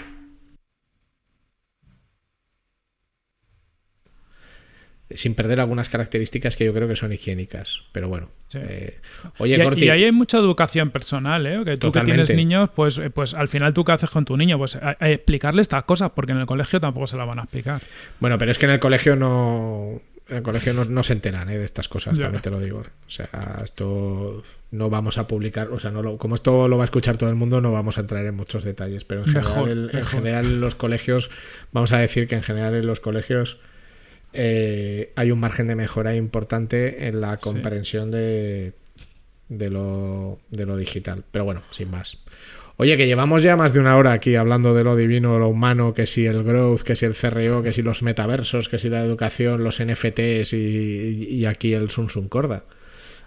sin perder algunas características que yo creo que son higiénicas. Pero bueno. Eh, oye, y, y, ahí hay mucha educación personal, ¿eh? Que tú que tienes niños, pues, eh, pues al final tú qué haces con tu niño, pues explicarle estas cosas, porque en el colegio tampoco se las van a explicar. Bueno, pero es que en el colegio no. En el colegio no, se enteran ¿eh? de estas cosas, también te lo digo. O sea, esto no vamos a publicar, o sea, no como esto lo va a escuchar todo el mundo, no vamos a entrar en muchos detalles, pero en general, en general en los colegios, vamos a decir que en general en los colegios eh, hay un margen de mejora importante en la comprensión de, de, lo, de lo digital. Pero bueno, sin más. Oye, que llevamos ya más de una hora aquí hablando de lo divino, lo humano, que si el growth, que si el CRO, que si los metaversos, que si la educación, los NFTs y, y aquí el Sun Sun Corda.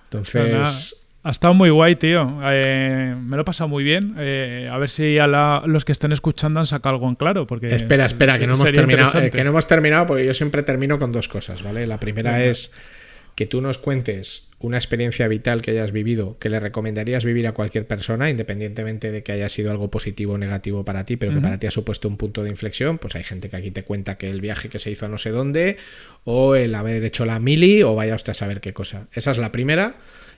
Entonces, ha estado muy guay, tío. Eh, me lo he pasado muy bien. Eh, a ver si a los que estén escuchando han sacado algo en claro. Porque espera, espera, que no hemos terminado. Eh, que no hemos terminado porque yo siempre termino con dos cosas, ¿vale? La primera es que tú nos cuentes una experiencia vital que hayas vivido, que le recomendarías vivir a cualquier persona, independientemente de que haya sido algo positivo o negativo para ti, pero que para ti ha supuesto un punto de inflexión. Pues hay gente que aquí te cuenta que el viaje que se hizo a no sé dónde, o el haber hecho la mili, o vaya usted a saber qué cosa. Esa es la primera.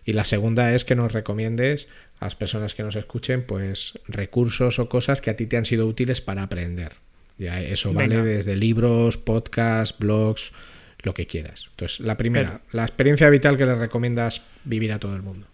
Y la segunda es que nos recomiendes a las personas que nos escuchen, pues recursos o cosas que a ti te han sido útiles para aprender. Ya eso vale desde libros, podcasts, blogs, lo que quieras. Entonces, la primera, la experiencia vital que le recomiendas vivir a todo el mundo.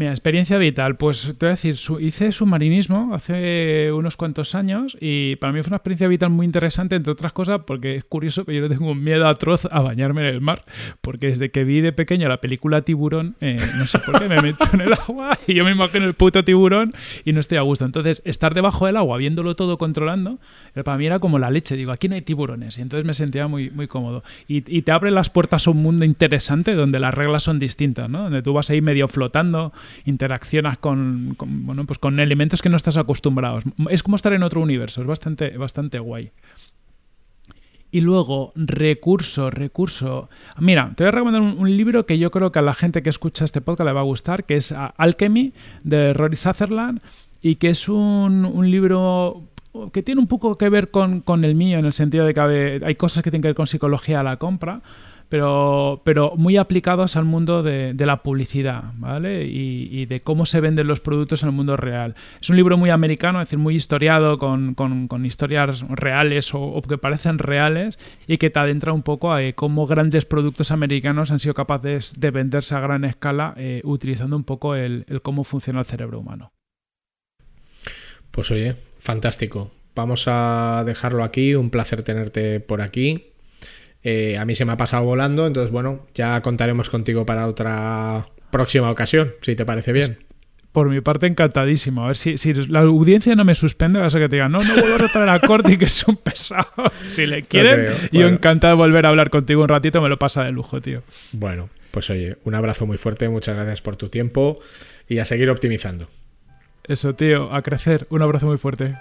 Mira, experiencia vital. Pues te voy a decir, hice submarinismo hace unos cuantos años y para mí fue una experiencia vital muy interesante, entre otras cosas, porque es curioso que yo no tengo un miedo atroz a bañarme en el mar, porque desde que vi de pequeño la película Tiburón, eh, no sé por qué me meto en el agua y yo me imagino el puto tiburón y no estoy a gusto. Entonces, estar debajo del agua, viéndolo todo controlando, eh, para mí era como la leche. Digo, aquí no hay tiburones. Y entonces me sentía muy, muy cómodo. Y, y te abre las puertas a un mundo interesante donde las reglas son distintas, ¿no? Donde tú vas ahí medio flotando interaccionas con, bueno, pues con elementos que no estás acostumbrados. Es como estar en otro universo, es bastante, bastante guay. Y luego, recurso, recurso. Mira, te voy a recomendar un, libro que yo creo que a la gente que escucha este podcast le va a gustar, que es Alchemy, de Rory Sutherland, y que es un, un libro que tiene un poco que ver con, con, el mío, en el sentido de que hay cosas que tienen que ver con psicología a la compra, pero, pero muy aplicados al mundo de, la publicidad, ¿vale? Y, de cómo se venden los productos en el mundo real. Es un libro muy americano, es decir, muy historiado, con, historias reales o, que parecen reales y que te adentra un poco a eh, cómo grandes productos americanos han sido capaces de venderse a gran escala eh, utilizando un poco el cómo funciona el cerebro humano. Pues oye, fantástico. Vamos a dejarlo aquí, un placer tenerte por aquí. Eh, a mí se me ha pasado volando, entonces bueno, ya contaremos contigo para otra próxima ocasión, si te parece bien. Por mi parte, encantadísimo. A ver si, la audiencia no me suspende, vas a que te digan, no, no vuelvo a retraer a Corti, que es un pesado. si le quieren, yo encantado de volver a hablar contigo un ratito, me lo pasa de lujo, tío. Bueno, pues oye, un abrazo muy fuerte, muchas gracias por tu tiempo y a seguir optimizando. Eso, tío, a crecer. Un abrazo muy fuerte.